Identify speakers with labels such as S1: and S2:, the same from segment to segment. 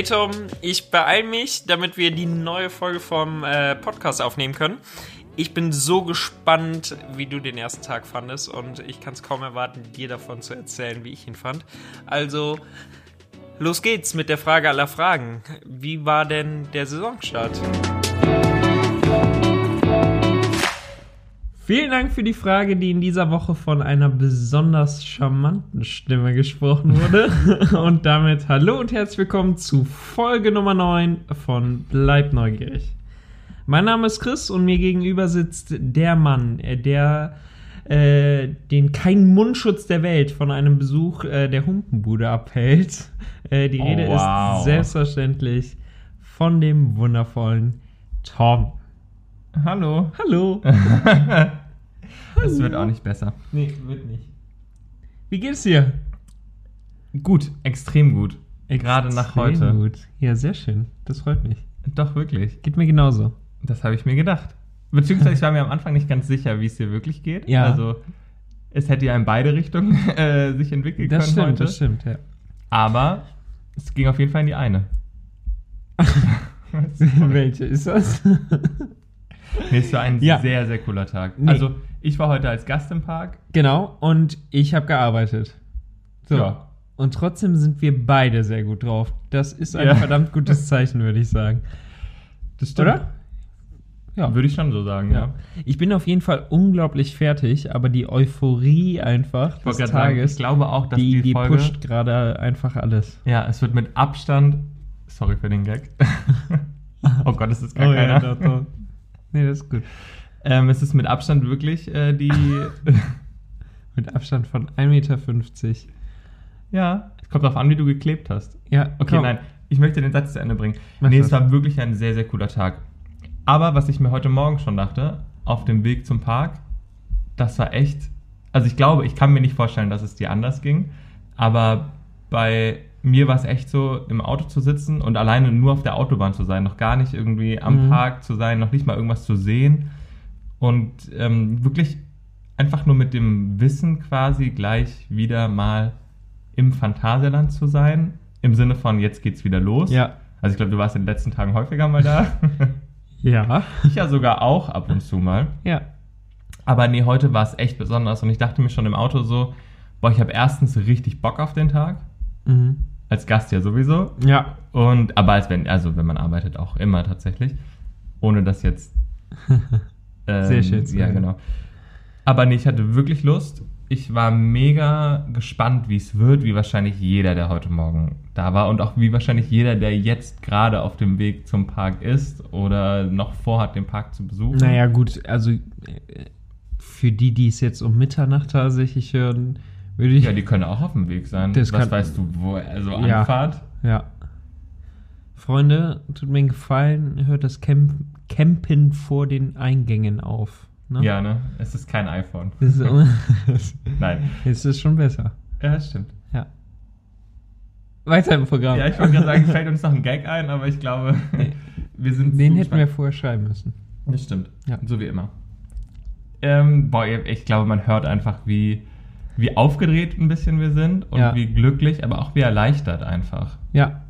S1: Hey Tom, ich beeil mich, damit wir die neue Folge vom äh, Podcast aufnehmen können. Ich bin so gespannt, wie du den ersten Tag fandest und ich kann es kaum erwarten, dir davon zu erzählen, wie ich ihn fand. Also, los geht's mit der Frage aller Fragen. Wie war denn der Saisonstart? Vielen Dank für die Frage, die in dieser Woche von einer besonders charmanten Stimme gesprochen wurde. Und damit hallo und herzlich willkommen zu Folge Nummer 9 von Bleib neugierig. Mein Name ist Chris und mir gegenüber sitzt der Mann, äh, der äh, den kein Mundschutz der Welt von einem Besuch äh, der Humpenbude abhält. Äh, die
S2: Oh,
S1: Rede
S2: wow.
S1: ist selbstverständlich von dem wundervollen Tom.
S2: Hallo.
S1: Hallo.
S2: Es wird auch nicht besser.
S1: Nee, wird nicht. Wie geht's dir?
S2: Gut, extrem gut. Gerade nach
S1: Extrem
S2: heute.
S1: Gut. Ja, sehr schön. Das freut mich.
S2: Doch, wirklich.
S1: Geht mir genauso.
S2: Das habe ich mir gedacht. Beziehungsweise ich war mir am Anfang nicht ganz sicher, wie es dir wirklich geht.
S1: Ja.
S2: Also es hätte ja in beide Richtungen äh, sich entwickeln
S1: Das
S2: können
S1: stimmt,
S2: heute.
S1: das stimmt, ja.
S2: Aber es ging auf jeden Fall in die eine.
S1: Welche ist das?
S2: Nee, es war ein
S1: Ja.
S2: sehr, sehr cooler Tag.
S1: Nee.
S2: Also ich war heute als Gast im Park.
S1: genau, und ich habe gearbeitet. So.
S2: Ja.
S1: Und trotzdem sind wir beide sehr gut drauf. Das ist ein
S2: Ja.
S1: verdammt gutes Zeichen, würde ich sagen.
S2: Das
S1: Oder?
S2: Ja. Würde ich schon so sagen, ja.
S1: Ja. Ich bin auf jeden Fall unglaublich fertig, aber die Euphorie einfach des
S2: gerade sagen,
S1: Tages,
S2: ich glaube auch, dass
S1: die,
S2: die,
S1: die
S2: Folge...
S1: pusht gerade einfach alles.
S2: Ja, es wird mit Abstand... Sorry für den Gag. oh Gott, es ist gar keiner.
S1: ja, doch, doch. Nee, das ist gut.
S2: Ähm, es ist mit Abstand wirklich äh, die.
S1: Mit Abstand von 1,50 Meter.
S2: ja, es kommt darauf an, wie du geklebt hast.
S1: Ja,
S2: Okay,
S1: komm.
S2: nein, ich möchte den Satz zu Ende bringen.
S1: Mach
S2: nee,
S1: das.
S2: es war wirklich ein sehr, sehr cooler Tag. Aber was ich mir heute Morgen schon dachte, auf dem Weg zum Park, das war echt. Also ich glaube, ich kann mir nicht vorstellen, dass es dir anders ging. Aber bei mir war es echt so, im Auto zu sitzen und alleine nur auf der Autobahn zu sein, noch gar nicht irgendwie am
S1: Mhm.
S2: Park zu sein, noch nicht mal irgendwas zu sehen. Und ähm, wirklich einfach nur mit dem Wissen quasi gleich wieder mal im Phantasialand zu sein. Im Sinne von, jetzt geht's wieder los.
S1: Ja.
S2: Also ich glaube, du warst in den letzten Tagen häufiger mal da.
S1: Ja.
S2: ich ja sogar auch ab und zu mal.
S1: Ja.
S2: Aber nee, heute war es echt besonders. Und ich dachte mir schon im Auto so, boah, ich habe erstens richtig Bock auf den Tag.
S1: Mhm.
S2: Als Gast ja sowieso.
S1: Ja.
S2: Und, aber als wenn, also wenn man arbeitet auch immer tatsächlich. Ohne das jetzt. ähm,
S1: Sehr schön
S2: Ja,
S1: hören.
S2: genau. Aber nee, ich hatte wirklich Lust. Ich war mega gespannt, wie es wird, wie wahrscheinlich jeder, der heute Morgen da war und auch wie wahrscheinlich jeder, der jetzt gerade auf dem Weg zum Park ist oder noch vorhat, den Park zu besuchen.
S1: Naja, gut, also äh, für die, die es jetzt um Mitternacht tatsächlich hören, würde ich.
S2: Ja, die können auch auf dem Weg sein.
S1: Das
S2: Was
S1: kann-
S2: weißt du, wo, also
S1: Ja.
S2: Anfahrt?
S1: Ja. Freunde, tut mir einen Gefallen, hört das Camp Campen vor den Eingängen auf. Ne?
S2: Ja, ne? Es ist kein iPhone.
S1: Ist,
S2: Nein.
S1: es ist schon besser.
S2: Ja, das stimmt.
S1: Ja. Weiter im Programm.
S2: Ja, ich wollte gerade sagen, fällt uns noch ein Gag ein, aber ich glaube,
S1: Nee.
S2: wir sind
S1: Den hätten wir vorher schreiben müssen.
S2: Das stimmt.
S1: Ja.
S2: So wie immer. Ähm, boah, ich glaube, man hört einfach, wie, wie aufgedreht ein bisschen wir sind und
S1: Ja.
S2: wie glücklich, aber auch wie erleichtert einfach.
S1: Ja.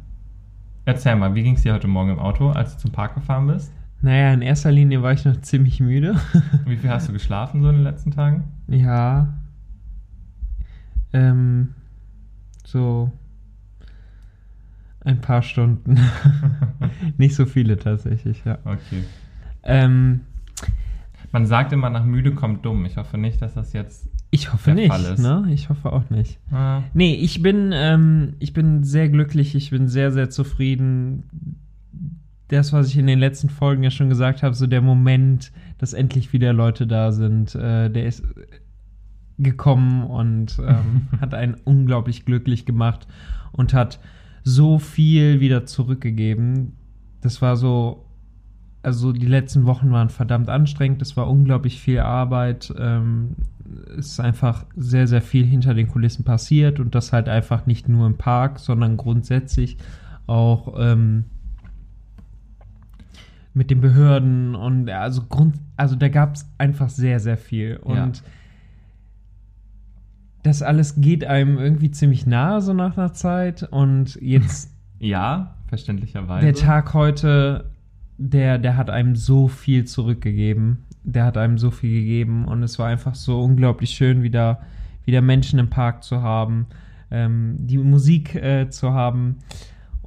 S2: Erzähl mal, wie ging es dir heute Morgen im Auto, als du zum Park gefahren bist?
S1: Naja, in erster Linie war ich noch ziemlich müde.
S2: Wie viel hast du geschlafen so in den letzten Tagen?
S1: ja. Ähm, so ein paar Stunden. Nicht so viele tatsächlich, ja.
S2: Okay.
S1: Ähm,
S2: Man sagt immer, nach müde kommt dumm. Ich hoffe nicht, dass das jetzt.
S1: ich hoffe
S2: Der
S1: nicht,
S2: Fall ist.
S1: ne? Ich hoffe auch nicht.
S2: Äh,
S1: Nee, ich bin, ähm, ich bin sehr glücklich, ich bin sehr, sehr zufrieden. Das, was ich in den letzten Folgen ja schon gesagt habe, so der Moment, dass endlich wieder Leute da sind, äh, der ist gekommen und ähm, hat einen unglaublich glücklich gemacht und hat so viel wieder zurückgegeben. Das war so, also die letzten Wochen waren verdammt anstrengend, es war unglaublich viel Arbeit. Ähm, es ist einfach sehr, sehr viel hinter den Kulissen passiert und das halt einfach nicht nur im Park, sondern grundsätzlich auch ähm, mit den Behörden und also Grund, also da gab es einfach sehr, sehr viel. Und
S2: Ja.
S1: das alles geht einem irgendwie ziemlich nahe, so nach einer Zeit. Und jetzt
S2: Ja, verständlicherweise.
S1: Der Tag heute, der, der hat einem so viel zurückgegeben. Der hat einem so viel gegeben und es war einfach so unglaublich schön, wieder, wieder Menschen im Park zu haben, ähm, die Musik äh, zu haben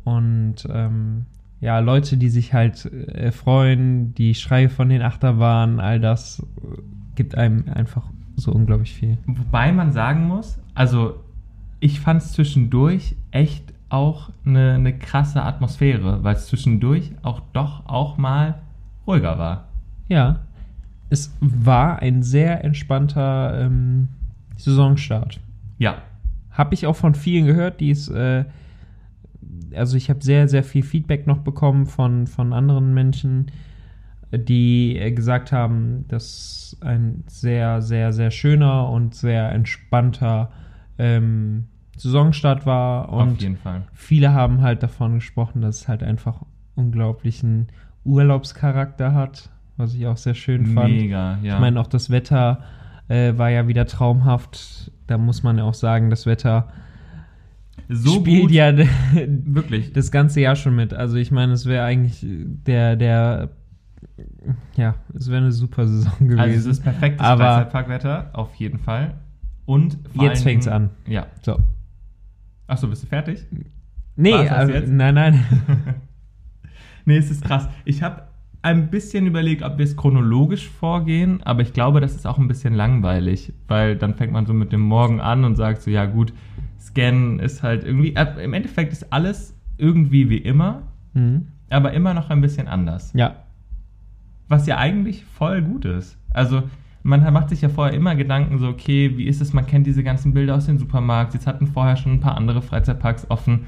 S1: und ähm, ja, Leute, die sich halt äh, freuen, die Schreie von den Achterbahnen, all das äh, gibt einem einfach so unglaublich viel.
S2: Wobei man sagen muss, also ich fand es zwischendurch echt auch eine, eine krasse Atmosphäre, weil es zwischendurch auch doch auch mal ruhiger war.
S1: Ja, es war ein sehr entspannter ähm, Saisonstart.
S2: Ja.
S1: Habe ich auch von vielen gehört, die es, äh, also ich habe sehr, sehr viel Feedback noch bekommen von, von anderen Menschen, die äh, gesagt haben, dass ein sehr, sehr, sehr schöner und sehr entspannter ähm, Saisonstart war. Und
S2: Auf jeden Fall.
S1: viele haben halt davon gesprochen, dass es halt einfach unglaublichen Urlaubscharakter hat, was ich auch sehr schön fand.
S2: Mega, ja.
S1: Ich meine, auch das Wetter äh, war ja wieder traumhaft. Da muss man ja auch sagen, das Wetter
S2: so
S1: spielt
S2: gut,
S1: ja
S2: wirklich.
S1: das ganze Jahr schon mit. Also ich meine, es wäre eigentlich der, der, ja, es wäre eine super Saison gewesen.
S2: Also es ist perfektes Freizeitparkwetter, auf jeden Fall. Und
S1: Jetzt fängt's an.
S2: Ja.
S1: So.
S2: Achso, bist du fertig?
S1: Nee, also,
S2: jetzt?
S1: nein, nein.
S2: nee, es ist krass. Ich habe ein bisschen überlegt, ob wir es chronologisch vorgehen, aber ich glaube, das ist auch ein bisschen langweilig, weil dann fängt man so mit dem Morgen an und sagt so, ja gut, Scan ist halt irgendwie, äh, im Endeffekt ist alles irgendwie wie immer,
S1: Mhm.
S2: aber immer noch ein bisschen anders.
S1: Ja,
S2: Was ja eigentlich voll gut ist. Also man macht sich ja vorher immer Gedanken so, okay, wie ist es, man kennt diese ganzen Bilder aus dem Supermarkt, jetzt hatten vorher schon ein paar andere Freizeitparks offen,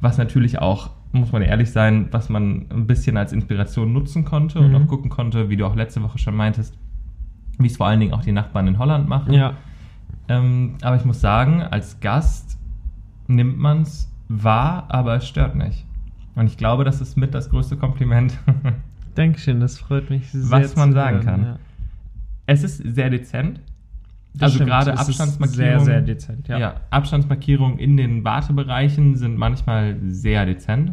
S2: was natürlich auch, muss man ehrlich sein, was man ein bisschen als Inspiration nutzen konnte und
S1: Mhm.
S2: auch gucken konnte, wie du auch letzte Woche schon meintest, wie es vor allen Dingen auch die Nachbarn in Holland machen.
S1: ja.
S2: Ähm, aber ich muss sagen, als Gast nimmt man es wahr, aber es stört nicht. Und ich glaube, das ist mit das größte Kompliment.
S1: Dankeschön, das freut mich sehr.
S2: Was man sagen
S1: hören,
S2: kann.
S1: Ja.
S2: es ist sehr dezent.
S1: Das
S2: also
S1: stimmt,
S2: gerade
S1: ist
S2: Abstandsmarkierungen.
S1: Sehr, sehr dezent, ja.
S2: Ja. Abstandsmarkierungen in den Wartebereichen sind manchmal sehr dezent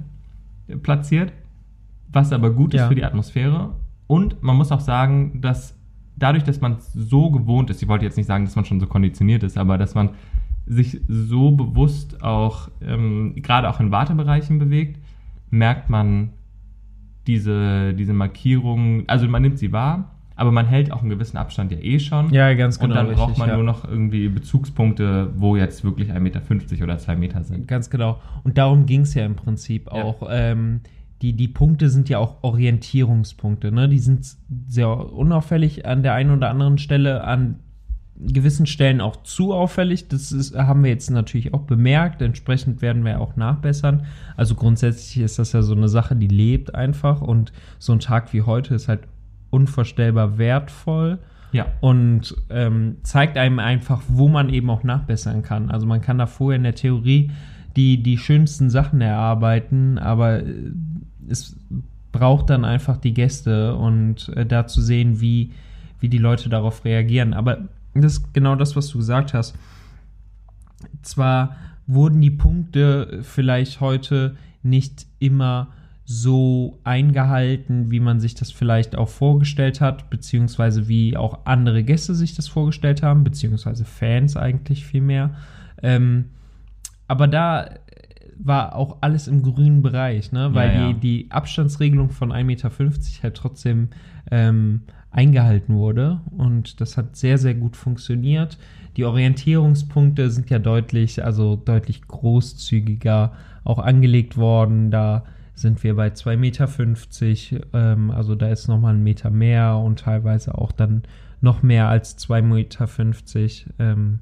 S2: platziert, was aber gut ist
S1: Ja.
S2: für die Atmosphäre. Und man muss auch sagen, dass dadurch, dass man so gewohnt ist, ich wollte jetzt nicht sagen, dass man schon so konditioniert ist, aber dass man sich so bewusst auch, ähm, gerade auch in Wartebereichen bewegt, merkt man diese, diese Markierungen, also man nimmt sie wahr, aber man hält auch einen gewissen Abstand ja eh schon.
S1: Ja, ganz genau.
S2: Und dann braucht
S1: richtig,
S2: man
S1: ja.
S2: nur noch irgendwie Bezugspunkte, wo jetzt wirklich 1,50 Meter oder 2 Meter sind.
S1: Ganz genau. Und darum ging es ja im Prinzip
S2: Ja.
S1: auch. Ähm, die, die Punkte sind ja auch Orientierungspunkte. Ne? Die sind sehr unauffällig an der einen oder anderen Stelle, an gewissen Stellen auch zu auffällig. Das ist, haben wir jetzt natürlich auch bemerkt. Entsprechend werden wir auch nachbessern. Also grundsätzlich ist das ja so eine Sache, die lebt einfach. Und so ein Tag wie heute ist halt unvorstellbar wertvoll
S2: Ja,
S1: und ähm, zeigt einem einfach, wo man eben auch nachbessern kann. Also man kann da vorher in der Theorie die, die schönsten Sachen erarbeiten, aber äh, es braucht dann einfach die Gäste und äh, da zu sehen, wie, wie die Leute darauf reagieren. Aber das ist genau das, was du gesagt hast. Zwar wurden die Punkte vielleicht heute nicht immer so eingehalten, wie man sich das vielleicht auch vorgestellt hat, beziehungsweise wie auch andere Gäste sich das vorgestellt haben, beziehungsweise Fans eigentlich viel mehr. Ähm, aber da war auch alles im grünen Bereich, ne? weil
S2: Ja, ja.
S1: Die, die Abstandsregelung von 1,50 Meter halt trotzdem ähm, eingehalten wurde und das hat sehr, sehr gut funktioniert. Die Orientierungspunkte sind ja deutlich, also deutlich großzügiger auch angelegt worden. Da sind wir bei 2,50 Meter, ähm, also da ist nochmal ein Meter mehr und teilweise auch dann noch mehr als 2,50 Meter. Ähm,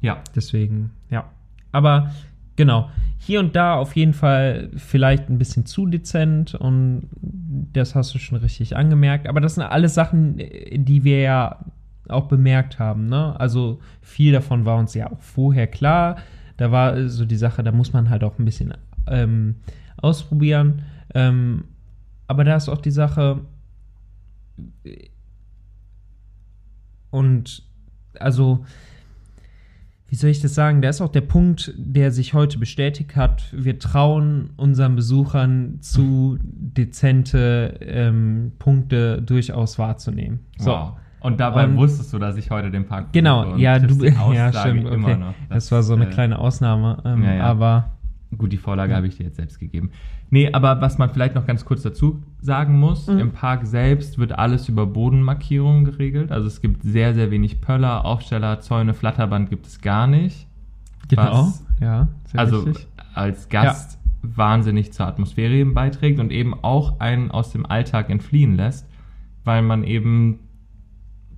S2: ja.
S1: Deswegen, ja. Aber genau, hier und da auf jeden Fall vielleicht ein bisschen zu dezent und das hast du schon richtig angemerkt. Aber das sind alles Sachen, die wir ja auch bemerkt haben. Ne? Also viel davon war uns ja auch vorher klar. Da war so die Sache, da muss man halt auch ein bisschen ähm, ausprobieren. Ähm, aber da ist auch die Sache, und also wie soll ich das sagen? Da ist auch der Punkt, der sich heute bestätigt hat. Wir trauen unseren Besuchern zu, dezente ähm, Punkte durchaus wahrzunehmen. So.
S2: Wow. Und dabei
S1: Und-
S2: wusstest du, dass ich heute den Park
S1: Genau, ja, du,
S2: die
S1: ja, stimmt,
S2: immer
S1: okay.
S2: noch.
S1: Das, war so eine
S2: äh,
S1: kleine Ausnahme, ähm,
S2: ja, ja.
S1: aber
S2: Gut, die Vorlage habe ich dir jetzt selbst gegeben. Nee, aber was man vielleicht noch ganz kurz dazu sagen muss,
S1: Mhm.
S2: im Park selbst wird alles über Bodenmarkierungen geregelt. Also es gibt sehr, sehr wenig Pöller, Aufsteller, Zäune, Flatterband gibt es gar nicht.
S1: genau,
S2: Was-
S1: ja, sehr
S2: also
S1: wichtig.
S2: als Gast wahnsinnig zur Atmosphäre eben beiträgt und eben auch einen aus dem Alltag entfliehen lässt, weil man eben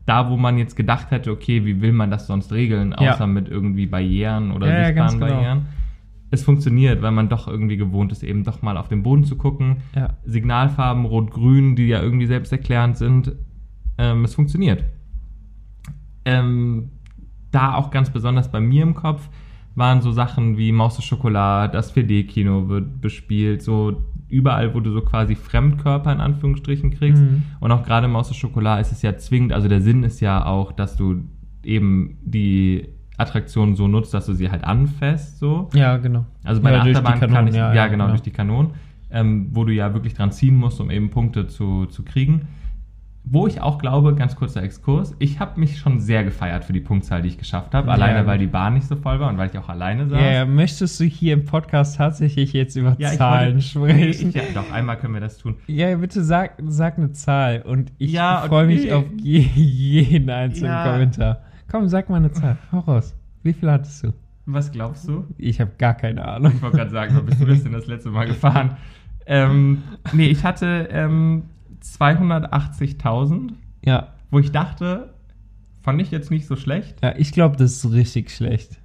S2: da, wo man jetzt gedacht hätte, okay, wie will man das sonst regeln,
S1: Ja.
S2: außer mit irgendwie Barrieren oder
S1: Ja, ja, ganz
S2: sichtbaren
S1: genau.
S2: Es funktioniert, weil man doch irgendwie gewohnt ist, eben doch mal auf den Boden zu gucken.
S1: Ja.
S2: Signalfarben Rot-Grün, die ja irgendwie selbsterklärend sind. Ähm, es funktioniert. Ähm, da auch ganz besonders bei mir im Kopf waren so Sachen wie Maus und Schokolade, das 4D-Kino wird bespielt, so überall, wo du so quasi Fremdkörper in Anführungsstrichen kriegst.
S1: Mhm.
S2: Und auch gerade Maus und Schokolade ist es ja zwingend, also der Sinn ist ja auch, dass du eben die Attraktion so nutzt, dass du sie halt anfasst, so.
S1: Ja, genau.
S2: Also bei
S1: ja,
S2: der Achterbahn kann
S1: Kanonen,
S2: ich, ja, genau, durch die Kanonen, ähm, wo du ja wirklich dran ziehen musst, um eben Punkte zu, zu kriegen. Wo ich auch glaube, ganz kurzer Exkurs, ich habe mich schon sehr gefeiert für die Punktzahl, die ich geschafft habe.
S1: Ja,
S2: Alleine, weil die Bahn nicht so voll war und weil ich auch alleine saß.
S1: Ja, ja, möchtest du hier im Podcast tatsächlich jetzt über
S2: Ja,
S1: Zahlen
S2: wollte-
S1: sprechen?
S2: Ich, ja, doch, einmal können wir das tun.
S1: Ja, bitte sag, sag eine Zahl und ich
S2: Ja,
S1: freue mich auf je, jeden einzelnen
S2: Ja.
S1: Kommentar. Komm, sag mal eine Zahl. Hau raus. Wie viel hattest du?
S2: Was glaubst du?
S1: Ich habe gar keine Ahnung.
S2: Ich wollte gerade sagen, wann bist du das denn das letzte Mal gefahren? Ähm, nee, ich hatte ähm, 280.000,
S1: Ja,
S2: wo ich dachte, fand ich jetzt nicht so schlecht.
S1: ja ich glaube, das ist richtig schlecht.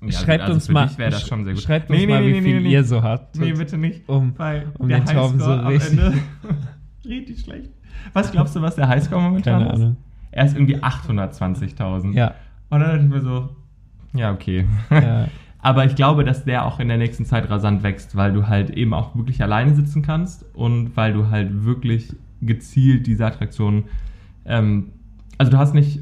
S2: Ja,
S1: schreibt
S2: also
S1: uns mal,
S2: dich das schon sehr gut.
S1: schreibt uns
S2: Nee, nee,
S1: mal,
S2: nee,
S1: wie
S2: nee,
S1: viel
S2: nee,
S1: ihr
S2: nee.
S1: so habt.
S2: Nee, bitte nicht.
S1: Um-
S2: weil
S1: um
S2: der
S1: den Tauben so richtig-
S2: Ende richtig schlecht. Was glaubst du, was der Highscore momentan
S1: Keine
S2: ist?
S1: Ahnung.
S2: Ist irgendwie 820.000.
S1: Ja,
S2: Und dann dachte ich mir so, ja, okay.
S1: ja.
S2: Aber ich glaube, dass der auch in der nächsten Zeit rasant wächst, weil du halt eben auch wirklich alleine sitzen kannst und weil du halt wirklich gezielt diese Attraktion, ähm, also du hast nicht,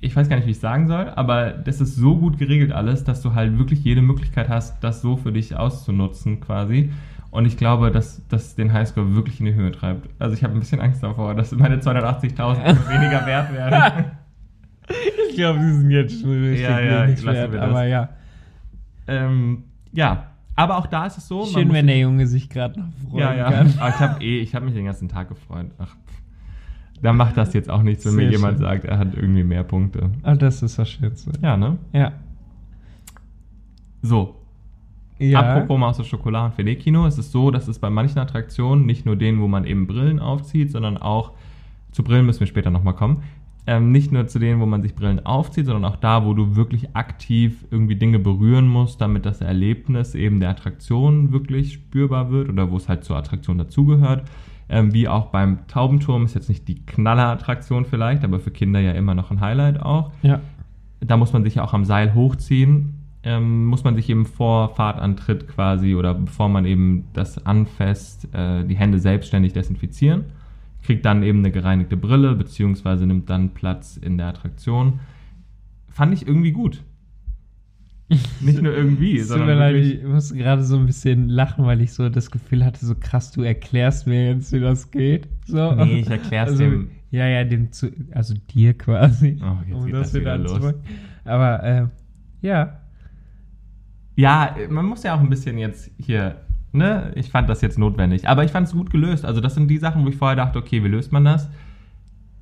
S2: ich weiß gar nicht, wie ich es sagen soll, aber das ist so gut geregelt alles, dass du halt wirklich jede Möglichkeit hast, das so für dich auszunutzen quasi. Und ich glaube, dass das den Highscore wirklich in die Höhe treibt. Also ich habe ein bisschen Angst davor, dass meine 280.000 immer weniger wert werden.
S1: Ich glaube, sie sind jetzt schon richtig
S2: Ja, ja,
S1: wenig wert, aber ja.
S2: ähm, ja, aber auch da ist es so.
S1: Schön, wenn der Junge sich gerade noch freuen
S2: Ja, ja.
S1: kann.
S2: Aber ich habe eh, ich habe mich den ganzen Tag gefreut. Ach, da macht das jetzt auch nichts, wenn mir
S1: Sehr
S2: jemand
S1: schön.
S2: sagt, er hat irgendwie mehr Punkte.
S1: Ah, das ist das Schönste.
S2: Ja, ne?
S1: Ja.
S2: So,
S1: ja.
S2: apropos Maus und Schokolade und Filet-Kino, es ist so, dass es bei manchen Attraktionen, nicht nur denen, wo man eben Brillen aufzieht, sondern auch, zu Brillen müssen wir später nochmal kommen, ähm, nicht nur zu denen, wo man sich Brillen aufzieht, sondern auch da, wo du wirklich aktiv irgendwie Dinge berühren musst, damit das Erlebnis eben der Attraktion wirklich spürbar wird oder wo es halt zur Attraktion dazugehört. Ähm, wie auch beim Taubenturm ist jetzt nicht die Knallerattraktion vielleicht, aber für Kinder ja immer noch ein Highlight auch
S1: Ja.
S2: da muss man sich ja auch am Seil hochziehen. Ähm, muss man sich eben vor Fahrtantritt quasi oder bevor man eben das anfasst, äh, die Hände selbstständig desinfizieren. Kriegt dann eben eine gereinigte Brille, beziehungsweise nimmt dann Platz in der Attraktion. Fand ich irgendwie gut. Nicht nur irgendwie,
S1: Es tut
S2: sondern
S1: mir leid, ich musste gerade so ein bisschen lachen, weil ich so das Gefühl hatte, so krass, du erklärst mir jetzt, wie das geht. So.
S2: Nee, ich erklär's
S1: also,
S2: dem-
S1: Ja, ja, dem zu, also dir quasi.
S2: Oh, jetzt geht das wieder los.
S1: zurück- Aber, äh, ja.
S2: Ja, man muss ja auch ein bisschen jetzt hier, ne? Ich fand das jetzt notwendig. Aber ich fand es gut gelöst. Also, das sind die Sachen, wo ich vorher dachte, okay, wie löst man das?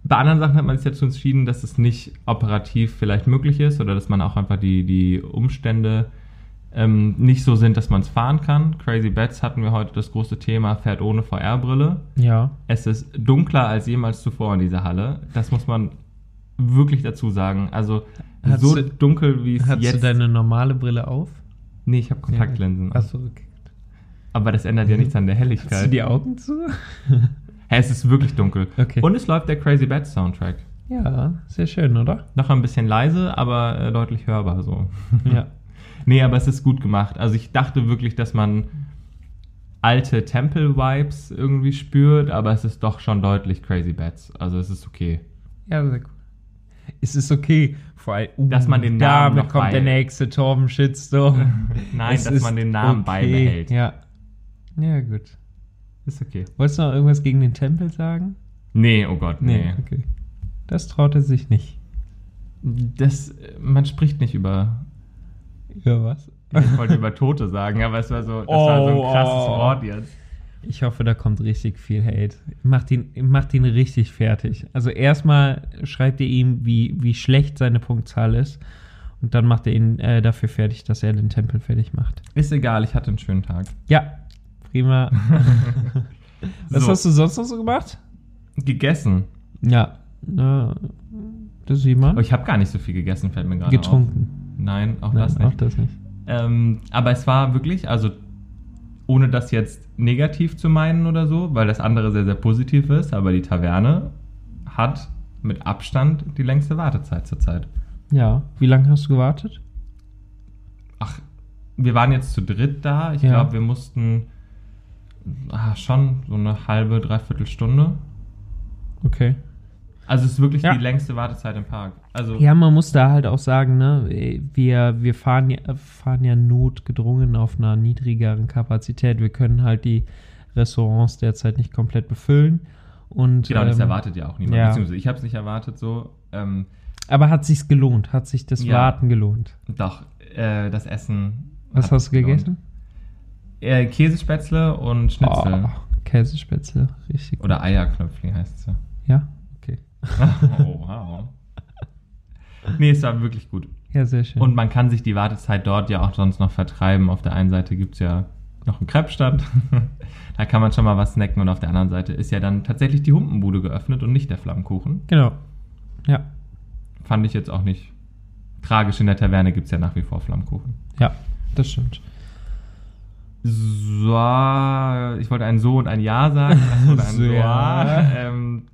S2: Bei anderen Sachen hat man sich dazu entschieden, dass es nicht operativ vielleicht möglich ist oder dass man auch einfach die, die Umstände ähm, nicht so sind, dass man es fahren kann. Crazy Bats hatten wir heute das große Thema, fährt ohne VR-Brille.
S1: Ja.
S2: Es ist dunkler als jemals zuvor in dieser Halle. Das muss man wirklich dazu sagen. Also
S1: Hast
S2: so
S1: du-
S2: dunkel, wie es
S1: Hast
S2: jetzt...
S1: du deine normale Brille auf?
S2: Nee, ich habe Kontaktlinsen.
S1: Achso, okay.
S2: Aber das ändert ja nichts an der
S1: Hast du
S2: Helligkeit.
S1: die Augen zu?
S2: Hä, es ist wirklich dunkel.
S1: Okay.
S2: Und es läuft der Crazy Bats Soundtrack.
S1: Ja, sehr schön, oder?
S2: Noch ein bisschen leise, aber äh, deutlich hörbar so.
S1: Ja.
S2: nee, aber es ist gut gemacht. Also ich dachte wirklich, dass man alte Temple-Vibes irgendwie spürt, aber es ist doch schon deutlich Crazy Bats. Also es ist okay.
S1: Ja, sehr cool. es ist okay. Vor allem, uh,
S2: Dass man den Namen
S1: damit kommt der nächste Torben Shitstorm.
S2: Nein,
S1: Es
S2: dass man den Namen beibehält.
S1: Ja. Ja, gut.
S2: Ist okay.
S1: Wolltest du noch irgendwas gegen den Tempel sagen?
S2: Nee, oh Gott, nee.
S1: okay. Das traut er sich nicht.
S2: Das, man spricht nicht über,
S1: Über was?
S2: ich wollte über Tote sagen, aber es war so, das war so
S1: Oh,
S2: ein krasses
S1: oh.
S2: Wort jetzt.
S1: Ich hoffe, da kommt richtig viel Hate. Macht ihn, macht ihn richtig fertig. Also erstmal schreibt ihr ihm, wie, wie schlecht seine Punktzahl ist. Und dann macht er ihn äh, dafür fertig, dass er den Tempel fertig macht.
S2: Ist egal, ich hatte einen schönen Tag.
S1: Ja, prima. Was
S2: So.
S1: hast du sonst noch so gemacht?
S2: Gegessen.
S1: Ja, äh, das sieht man.
S2: Oh, ich habe gar nicht so viel gegessen, fällt mir gerade
S1: Getrunken.
S2: auf. Nein, auch
S1: Nein,
S2: das
S1: auch
S2: nicht.
S1: das nicht.
S2: Ähm, aber es war wirklich, also ohne das jetzt negativ zu meinen oder so, weil das andere sehr, sehr positiv ist, aber die Taverne hat mit Abstand die längste Wartezeit zurzeit.
S1: Ja, wie lange hast du gewartet?
S2: Ach, wir waren jetzt zu dritt da. Ich
S1: Ja.
S2: glaube, wir mussten ah, schon so eine halbe, dreiviertel Stunde.
S1: Okay.
S2: Also es ist wirklich
S1: Ja.
S2: die längste Wartezeit im Park. Also
S1: Ja, man muss da halt auch sagen, ne, wir, wir fahren, ja, fahren ja notgedrungen auf einer niedrigeren Kapazität. Wir können halt die Restaurants derzeit nicht komplett befüllen. Und,
S2: genau, das
S1: ähm,
S2: erwartet ja auch niemand.
S1: ja.
S2: Beziehungsweise ich habe es nicht erwartet so. Ähm,
S1: Aber hat sich's gelohnt? Hat sich das
S2: Ja.
S1: Warten gelohnt?
S2: doch, äh, das Essen.
S1: Was hast du
S2: gelohnt.
S1: gegessen?
S2: Äh, Käsespätzle und Schnitzel.
S1: Oh, Käsespätzle, richtig. gut.
S2: Oder Eierknöpfli heißt es ja.
S1: Ja.
S2: Oh, wow. Nee, es war wirklich gut.
S1: Ja, sehr schön.
S2: Und man kann sich die Wartezeit dort ja auch sonst noch vertreiben. Auf der einen Seite gibt es ja noch einen Crepe-Stand. da kann man schon mal was snacken. Und auf der anderen Seite ist ja dann tatsächlich die Humpenbude geöffnet und nicht der Flammkuchen.
S1: genau. Ja,
S2: Fand ich jetzt auch nicht tragisch. In der Taverne gibt es ja nach wie vor Flammkuchen.
S1: ja, das stimmt.
S2: So, ich wollte ein So und ein Ja sagen. Ein
S1: So. ja.
S2: Ähm,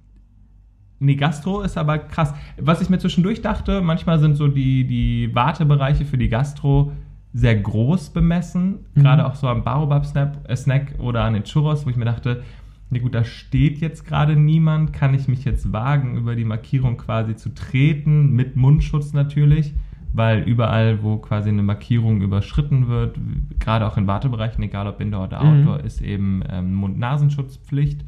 S2: nee, Gastro ist aber krass. Was ich mir zwischendurch dachte, manchmal sind so die, die Wartebereiche für die Gastro sehr groß bemessen.
S1: Mhm.
S2: Gerade auch so am Baobab-Snack äh, Snack oder an den Churros, wo ich mir dachte, nee gut, da steht jetzt gerade niemand. Kann ich mich jetzt wagen, über die Markierung quasi zu treten? Mit Mundschutz natürlich weil überall, wo quasi eine Markierung überschritten wird, gerade auch in Wartebereichen, egal ob Indoor oder
S1: Mhm.
S2: Outdoor, ist eben ähm, Mund-Nasenschutzpflicht,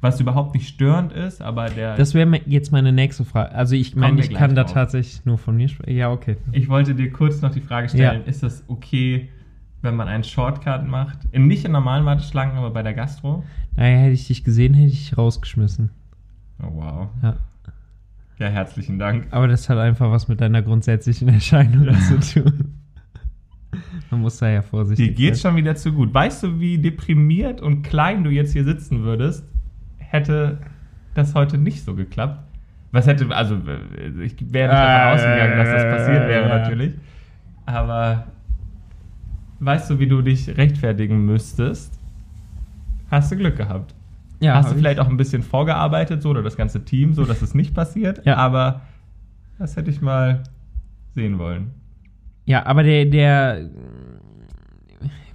S2: was überhaupt nicht störend ist, aber der.
S1: Das wäre jetzt meine nächste Frage. Also ich meine, ich kann da
S2: drauf.
S1: tatsächlich nur von mir sprechen. Ja, okay.
S2: ich wollte dir kurz noch die Frage stellen:
S1: Ja.
S2: Ist das okay, wenn man einen Shortcut macht? In, nicht in normalen Warteschlangen, aber bei der Gastro?
S1: Naja, hätte ich dich gesehen, hätte ich dich rausgeschmissen.
S2: Oh, wow.
S1: Ja.
S2: Ja, herzlichen Dank.
S1: Aber das hat einfach was mit deiner grundsätzlichen Erscheinung zu tun. Man muss da ja vorsichtig
S2: Dir geht's
S1: sein.
S2: schon wieder zu gut. Weißt du, wie deprimiert und klein du jetzt hier sitzen würdest, hätte das heute nicht so geklappt? Was hätte, also ich wäre nicht davon
S1: Ah,
S2: ausgegangen, dass das passiert wäre natürlich. Aber weißt du, wie du dich rechtfertigen müsstest? Hast du Glück gehabt.
S1: Ja,
S2: Hast du
S1: ich.
S2: vielleicht auch ein bisschen vorgearbeitet, so oder das ganze Team, so dass es nicht passiert?
S1: Ja.
S2: Aber das hätte ich mal sehen wollen.
S1: Ja, aber der, der,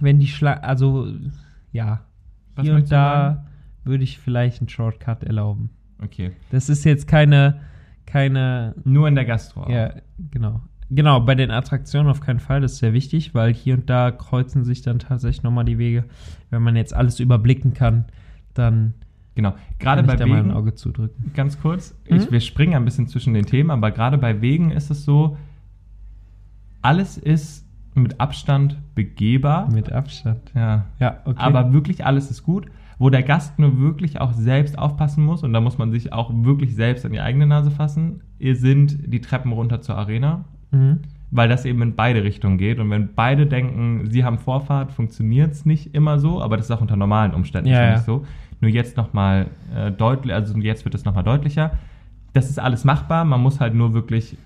S1: wenn die Schlange, also, ja,
S2: Was
S1: hier und da würde ich vielleicht einen Shortcut erlauben.
S2: Okay.
S1: Das ist jetzt keine, keine,
S2: Nur in der Gastro.
S1: ja, genau. Genau, bei den Attraktionen auf keinen Fall, das ist sehr wichtig, weil hier und da kreuzen sich dann tatsächlich nochmal die Wege. Wenn man jetzt alles überblicken kann, dann
S2: Genau. Gerade bei
S1: da mal ein
S2: Wegen,
S1: Auge zudrücken.
S2: ganz kurz,
S1: Mhm.
S2: ich, wir springen ein bisschen zwischen den Themen, aber gerade bei Wegen ist es so, alles ist mit Abstand begehbar.
S1: Mit Abstand.
S2: ja.
S1: Ja, okay.
S2: Aber wirklich alles ist gut. Wo der Gast nur wirklich auch selbst aufpassen muss, und da muss man sich auch wirklich selbst an die eigene Nase fassen, sind die Treppen runter zur Arena,
S1: mhm.
S2: weil das eben in beide Richtungen geht. Und wenn beide denken, sie haben Vorfahrt, funktioniert es nicht immer so, aber das ist auch unter normalen Umständen
S1: Ja,
S2: schon
S1: ja.
S2: nicht so. Nur jetzt nochmal äh, deutlich, also jetzt wird es nochmal deutlicher. Das ist alles machbar, man muss halt nur wirklich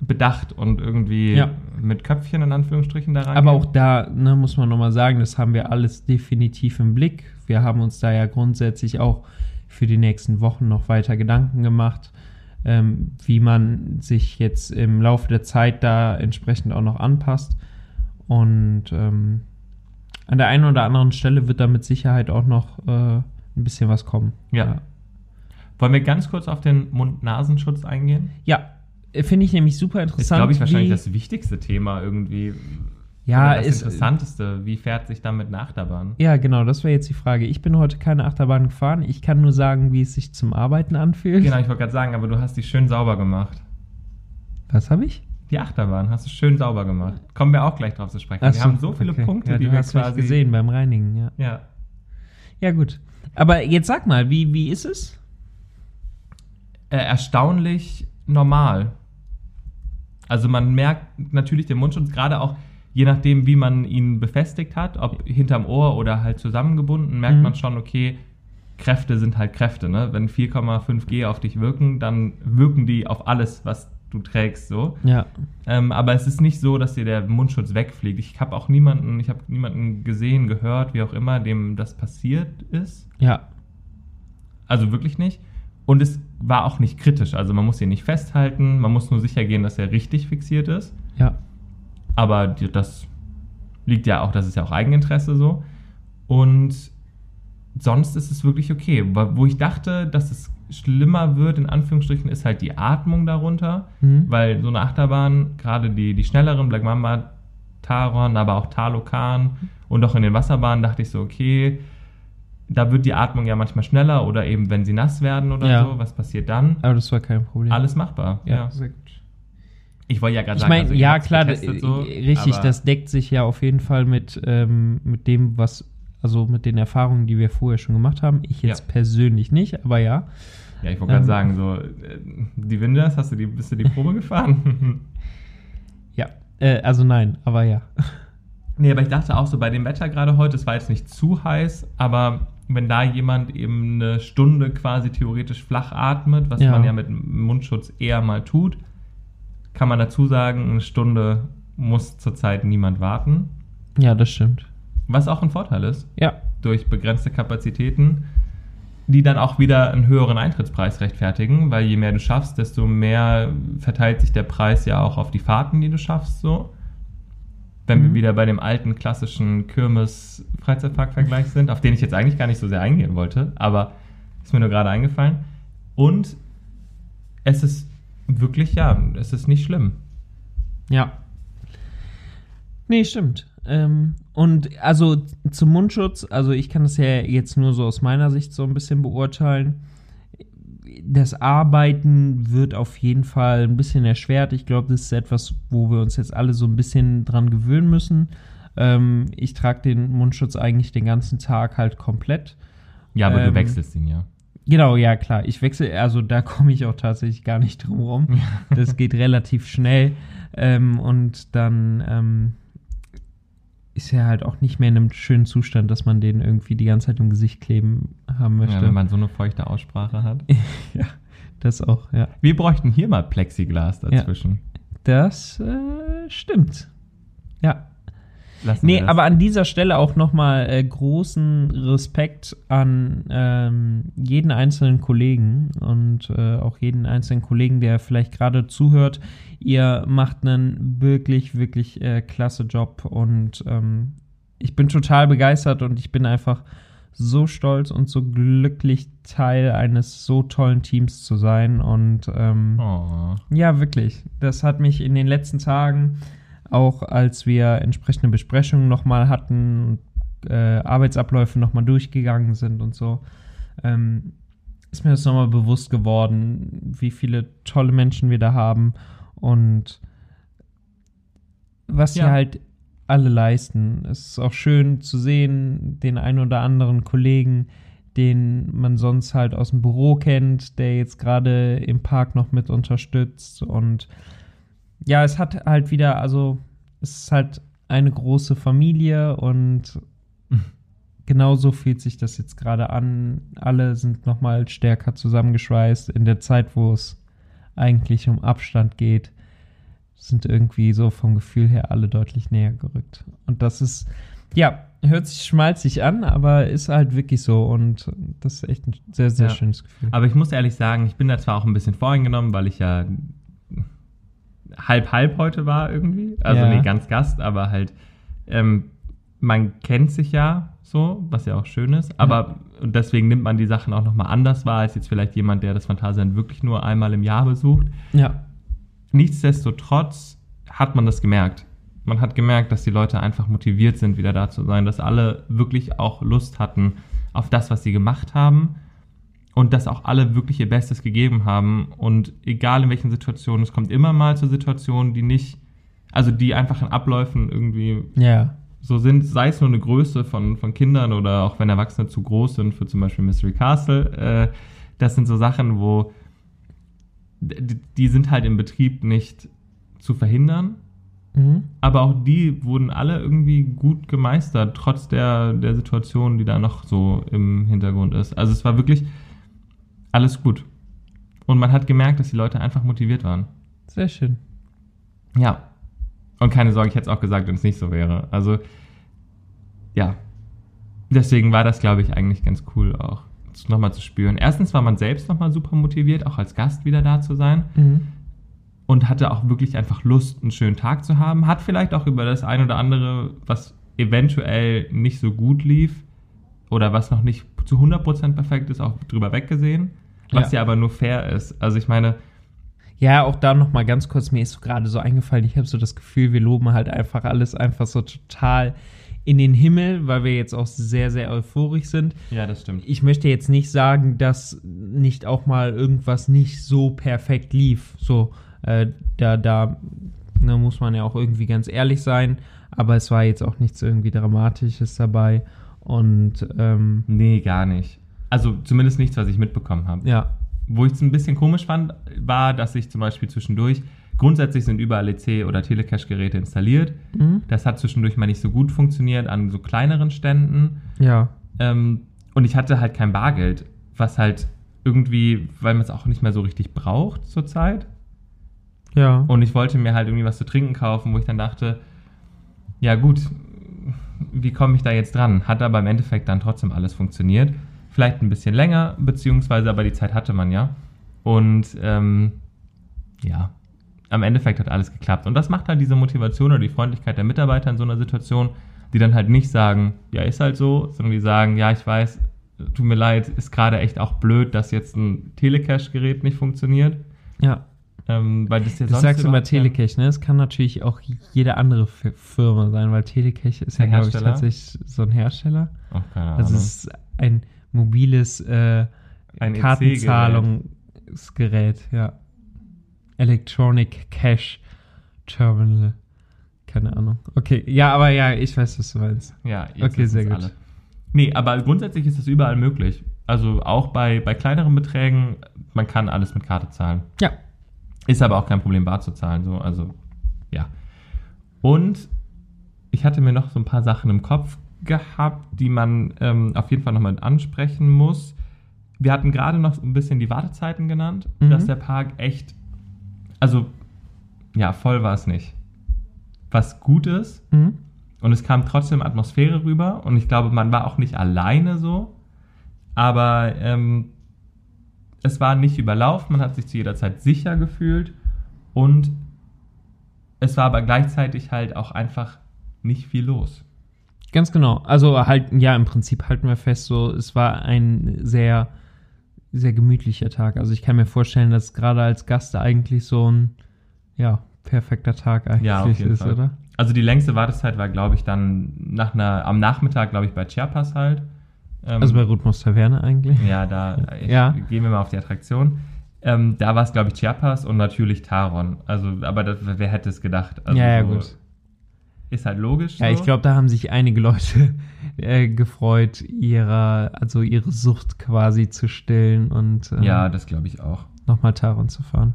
S2: bedacht und irgendwie
S1: Ja.
S2: mit Köpfchen in Anführungsstrichen daran.
S1: Aber auch da ne, muss man nochmal sagen, das haben wir alles definitiv im Blick. Wir haben uns da ja grundsätzlich auch für die nächsten Wochen noch weiter Gedanken gemacht, ähm, wie man sich jetzt im Laufe der Zeit da entsprechend auch noch anpasst. Und ähm, an der einen oder anderen Stelle wird da mit Sicherheit auch noch äh, ein bisschen was kommen.
S2: Ja. Wollen wir ganz kurz auf den Mund-Nasenschutz eingehen?
S1: Ja, finde ich nämlich super
S2: Ist,
S1: interessant.
S2: glaube ich, wahrscheinlich
S1: wie,
S2: das wichtigste Thema irgendwie.
S1: ja,
S2: das
S1: ist,
S2: Interessanteste. Wie fährt sich damit eine Achterbahn?
S1: ja, genau, das wäre jetzt die Frage. Ich bin heute keine Achterbahn gefahren. Ich kann nur sagen, wie es sich zum Arbeiten anfühlt.
S2: Genau, ich wollte gerade sagen, aber du hast die schön sauber gemacht.
S1: Was habe ich?
S2: Die Achterbahn hast du schön sauber gemacht. Kommen wir auch gleich drauf zu sprechen.
S1: Ach
S2: wir haben so viele
S1: okay.
S2: Punkte,
S1: ja,
S2: die
S1: du
S2: wir
S1: hast
S2: quasi
S1: gesehen beim Reinigen, ja.
S2: Ja.
S1: Ja, gut. Aber jetzt sag mal, wie, wie ist es?
S2: Äh, erstaunlich normal. Also man merkt natürlich den Mundschutz, gerade auch je nachdem, wie man ihn befestigt hat, ob hinterm Ohr oder halt zusammengebunden, merkt
S1: Mhm.
S2: man schon, okay, Kräfte sind halt Kräfte. Ne? Wenn 4,5 G auf dich wirken, dann wirken die auf alles, was du trägst, so.
S1: Ja.
S2: Ähm, aber es ist nicht so, dass dir der Mundschutz wegfliegt. Ich habe auch niemanden, ich habe niemanden gesehen, gehört, wie auch immer, dem das passiert ist.
S1: Ja.
S2: Also wirklich nicht. Und es war auch nicht kritisch. Also man muss ihn nicht festhalten, man muss nur sicher gehen, dass er richtig fixiert ist.
S1: Ja.
S2: Aber das liegt ja auch, das ist ja auch Eigeninteresse so. Und sonst ist es wirklich okay. Wo wo ich dachte, dass es schlimmer wird, in Anführungsstrichen, ist halt die Atmung darunter.
S1: Mhm.
S2: Weil so eine Achterbahn, gerade die, die schnelleren, Black Mamba, Taron, aber auch Talokan und auch in den Wasserbahnen dachte ich so, okay, da wird die Atmung ja manchmal schneller oder eben wenn sie nass werden oder
S1: Ja.
S2: so, was passiert dann?
S1: Aber das war kein Problem.
S2: Alles machbar. Ja.
S1: gut.
S2: Ich wollte ja gerade
S1: Ich
S2: sagen,
S1: meine,
S2: also ihr
S1: ja klar,
S2: getestet
S1: d-
S2: so,
S1: richtig, das deckt sich ja auf jeden Fall mit, ähm, mit dem, was, also mit den Erfahrungen, die wir vorher schon gemacht haben. Ich jetzt
S2: Ja.
S1: persönlich nicht, aber ja.
S2: Ja, ich wollte gerade
S1: Ähm.
S2: sagen, so, äh, die Winders, hast du die, bist du die Probe gefahren?
S1: Ja. Äh, also nein, aber ja.
S2: nee, aber ich dachte auch so bei dem Wetter gerade heute, es war jetzt nicht zu heiß, aber wenn da jemand eben eine Stunde quasi theoretisch flach atmet, was
S1: Ja.
S2: man ja mit Mundschutz eher mal tut, kann man dazu sagen, eine Stunde muss zurzeit niemand warten.
S1: Ja, das stimmt.
S2: Was auch ein Vorteil ist,
S1: Ja.
S2: durch begrenzte Kapazitäten, die dann auch wieder einen höheren Eintrittspreis rechtfertigen, weil je mehr du schaffst, desto mehr verteilt sich der Preis ja auch auf die Fahrten, die du schaffst, so. Wenn
S1: Mhm.
S2: wir wieder bei dem alten klassischen Kirmes-Freizeitpark-Vergleich sind, auf den ich jetzt eigentlich gar nicht so sehr eingehen wollte, aber ist mir nur gerade eingefallen. Und es ist wirklich, ja, es ist nicht schlimm.
S1: Ja. Nee, stimmt. Ähm, und also zum Mundschutz, also ich kann das ja jetzt nur so aus meiner Sicht so ein bisschen beurteilen. Das Arbeiten wird auf jeden Fall ein bisschen erschwert. Ich glaube, das ist etwas, wo wir uns jetzt alle so ein bisschen dran gewöhnen müssen. Ähm, ich trage den Mundschutz eigentlich den ganzen Tag halt komplett.
S2: Ja, aber
S1: Ähm,
S2: du wechselst ihn ja.
S1: Genau, ja, klar. Ich wechsle, also da komme ich auch tatsächlich gar nicht drum rum. Das geht relativ schnell. Ähm, und dann ähm, ist er halt auch nicht mehr in einem schönen Zustand, dass man den irgendwie die ganze Zeit im Gesicht kleben haben möchte.
S2: ja. Wenn man so eine feuchte Aussprache hat.
S1: ja, das auch, ja.
S2: Wir bräuchten hier mal Plexiglas dazwischen.
S1: Das äh, stimmt. Ja.
S2: Lassen
S1: Nee, aber an dieser Stelle auch nochmal äh, großen Respekt an ähm, jeden einzelnen Kollegen und äh, auch jeden einzelnen Kollegen, der vielleicht gerade zuhört. Ihr macht einen wirklich, wirklich äh, klasse Job und ähm, ich bin total begeistert und ich bin einfach so stolz und so glücklich, Teil eines so tollen Teams zu sein und ähm,
S2: Oh.
S1: ja, wirklich. Das hat mich in den letzten Tagen, auch als wir entsprechende Besprechungen nochmal hatten, äh, Arbeitsabläufe nochmal durchgegangen sind und so, ähm, ist mir das nochmal bewusst geworden, wie viele tolle Menschen wir da haben und was sie
S2: Ja.
S1: halt alle leisten. Es ist auch schön zu sehen, den ein oder anderen Kollegen, den man sonst halt aus dem Büro kennt, der jetzt gerade im Park noch mit unterstützt. Und ja, es hat halt wieder, also es ist halt eine große Familie und genauso fühlt sich das jetzt gerade an. Alle sind nochmal stärker zusammengeschweißt in der Zeit, wo es eigentlich um Abstand geht. Sind irgendwie so vom Gefühl her alle deutlich näher gerückt. Und das ist, ja, hört sich schmalzig an, aber ist halt wirklich so. Und das ist echt ein sehr, sehr
S2: Ja.
S1: schönes Gefühl.
S2: Aber ich muss ehrlich sagen, ich bin da zwar auch ein bisschen voreingenommen, weil ich ja halb halb heute war irgendwie. Also
S1: Ja.
S2: nee, ganz Gast, aber halt, ähm, man kennt sich ja so, was ja auch schön ist. Aber und deswegen nimmt man die Sachen auch nochmal anders wahr, als jetzt vielleicht jemand, der das Phantasialand wirklich nur einmal im Jahr besucht.
S1: Ja,
S2: nichtsdestotrotz hat man das gemerkt. Man hat gemerkt, dass die Leute einfach motiviert sind, wieder da zu sein, dass alle wirklich auch Lust hatten auf das, was sie gemacht haben und dass auch alle wirklich ihr Bestes gegeben haben. Und egal in welchen Situationen, es kommt immer mal zu Situationen, die nicht, also die einfach in Abläufen irgendwie
S1: Ja.
S2: so sind, sei es nur eine Größe von, von Kindern oder auch wenn Erwachsene zu groß sind für zum Beispiel Mystery Castle. Äh, das sind so Sachen, wo die, die sind halt im Betrieb nicht zu verhindern.
S1: Mhm.
S2: Aber auch die wurden alle irgendwie gut gemeistert, trotz der, der Situation, die da noch so im Hintergrund ist. Also es war wirklich alles gut. Und man hat gemerkt, dass die Leute einfach motiviert waren.
S1: Sehr schön.
S2: Ja. Und keine Sorge, ich hätte es auch gesagt, wenn es nicht so wäre. Also, ja. Deswegen war das, glaube ich, eigentlich ganz cool auch nochmal zu spüren. Erstens war man selbst nochmal super motiviert, auch als Gast wieder da zu sein.
S1: Mhm.
S2: Und hatte auch wirklich einfach Lust, einen schönen Tag zu haben. Hat vielleicht auch über das ein oder andere, was eventuell nicht so gut lief oder was noch nicht zu 100% perfekt ist, auch drüber weggesehen. Was
S1: Ja.
S2: ja aber nur fair ist. Also ich meine,
S1: Ja, auch da noch mal ganz kurz, mir ist so gerade so eingefallen, ich habe so das Gefühl, wir loben halt einfach alles einfach so total in den Himmel, weil wir jetzt auch sehr, sehr euphorisch sind.
S2: ja, das stimmt.
S1: Ich möchte jetzt nicht sagen, dass nicht auch mal irgendwas nicht so perfekt lief. So, äh, da, da ne, muss man ja auch irgendwie ganz ehrlich sein, aber es war jetzt auch nichts irgendwie Dramatisches dabei. Und ähm,
S2: Nee, gar nicht. Also zumindest nichts, was ich mitbekommen habe.
S1: ja,
S2: Wo ich es ein bisschen komisch fand, war, dass ich zum Beispiel zwischendurch, grundsätzlich sind überall EC- oder Telecache-Geräte installiert.
S1: mhm.
S2: Das hat zwischendurch mal nicht so gut funktioniert an so kleineren Ständen.
S1: ja,
S2: Ähm, und ich hatte halt kein Bargeld, was halt irgendwie, weil man es auch nicht mehr so richtig braucht zurzeit.
S1: ja.
S2: Und ich wollte mir halt irgendwie was zu trinken kaufen, wo ich dann dachte, ja gut, wie komme ich da jetzt dran? Hat aber im Endeffekt dann trotzdem alles funktioniert. Vielleicht ein bisschen länger, beziehungsweise aber die Zeit hatte man ja. Und ähm, ja, am Endeffekt hat alles geklappt. Und das macht halt diese Motivation oder die Freundlichkeit der Mitarbeiter in so einer Situation, die dann halt nicht sagen, ja, ist halt so, sondern die sagen, ja, ich weiß, tut mir leid, ist gerade echt auch blöd, dass jetzt ein Telecache-Gerät nicht funktioniert.
S1: ja.
S2: Ähm, weil das ja
S1: Du
S2: sonst
S1: sagst immer Telecache, ne? Es kann natürlich auch jede andere Firma sein, weil Telecache ist ja, glaube ich, tatsächlich so ein Hersteller.
S2: Oh, keine
S1: Also
S2: Ahnung.
S1: es ist ein mobiles äh,
S2: Ein E
S1: Kartenzahlungsgerät, ja. Electronic Cash Terminal. Keine Ahnung. Okay, ja, aber ja, ich weiß, was du meinst.
S2: Ja, jetzt
S1: Okay, sehr gut.
S2: alle. Nee, aber grundsätzlich ist das überall möglich. Also auch bei, bei kleineren Beträgen, man kann alles mit Karte zahlen.
S1: Ja.
S2: Ist aber auch kein Problem, bar zu zahlen. So, also, ja. Und ich hatte mir noch so ein paar Sachen im Kopf gehabt, die man ähm, auf jeden Fall nochmal ansprechen muss. Wir hatten gerade noch ein bisschen die Wartezeiten genannt,
S1: Mhm.
S2: dass der Park echt, also, ja, voll war es nicht. Was gut ist,
S1: Mhm.
S2: und es kam trotzdem Atmosphäre rüber und ich glaube, man war auch nicht alleine so, aber ähm, es war nicht überlaufen, man hat sich zu jeder Zeit sicher gefühlt und es war aber gleichzeitig halt auch einfach nicht viel los.
S1: Ganz genau. Also halt, ja, im Prinzip halten wir fest, so, es war ein sehr, sehr gemütlicher Tag. Also ich kann mir vorstellen, dass gerade als Gast eigentlich so ein, ja, perfekter Tag eigentlich
S2: Ja,
S1: ist,
S2: Fall.
S1: oder?
S2: Also die längste Wartezeit war, glaube ich, dann nach einer, am Nachmittag, glaube ich, bei Chiapas halt. Ähm,
S1: Also bei Rhythmus Taverne eigentlich.
S2: Ja, da ich,
S1: Ja.
S2: gehen wir mal auf die Attraktion. Ähm, da war es, glaube ich, Chiapas und natürlich Taron. Also, aber das, wer hätte es gedacht? Also,
S1: ja, ja,
S2: so
S1: gut.
S2: Ist halt logisch.
S1: Ja,
S2: so.
S1: ich glaube, da haben sich einige Leute äh, gefreut, ihrer, also ihre Sucht quasi zu stillen und äh,
S2: Ja, das glaube ich auch.
S1: nochmal Taron zu fahren.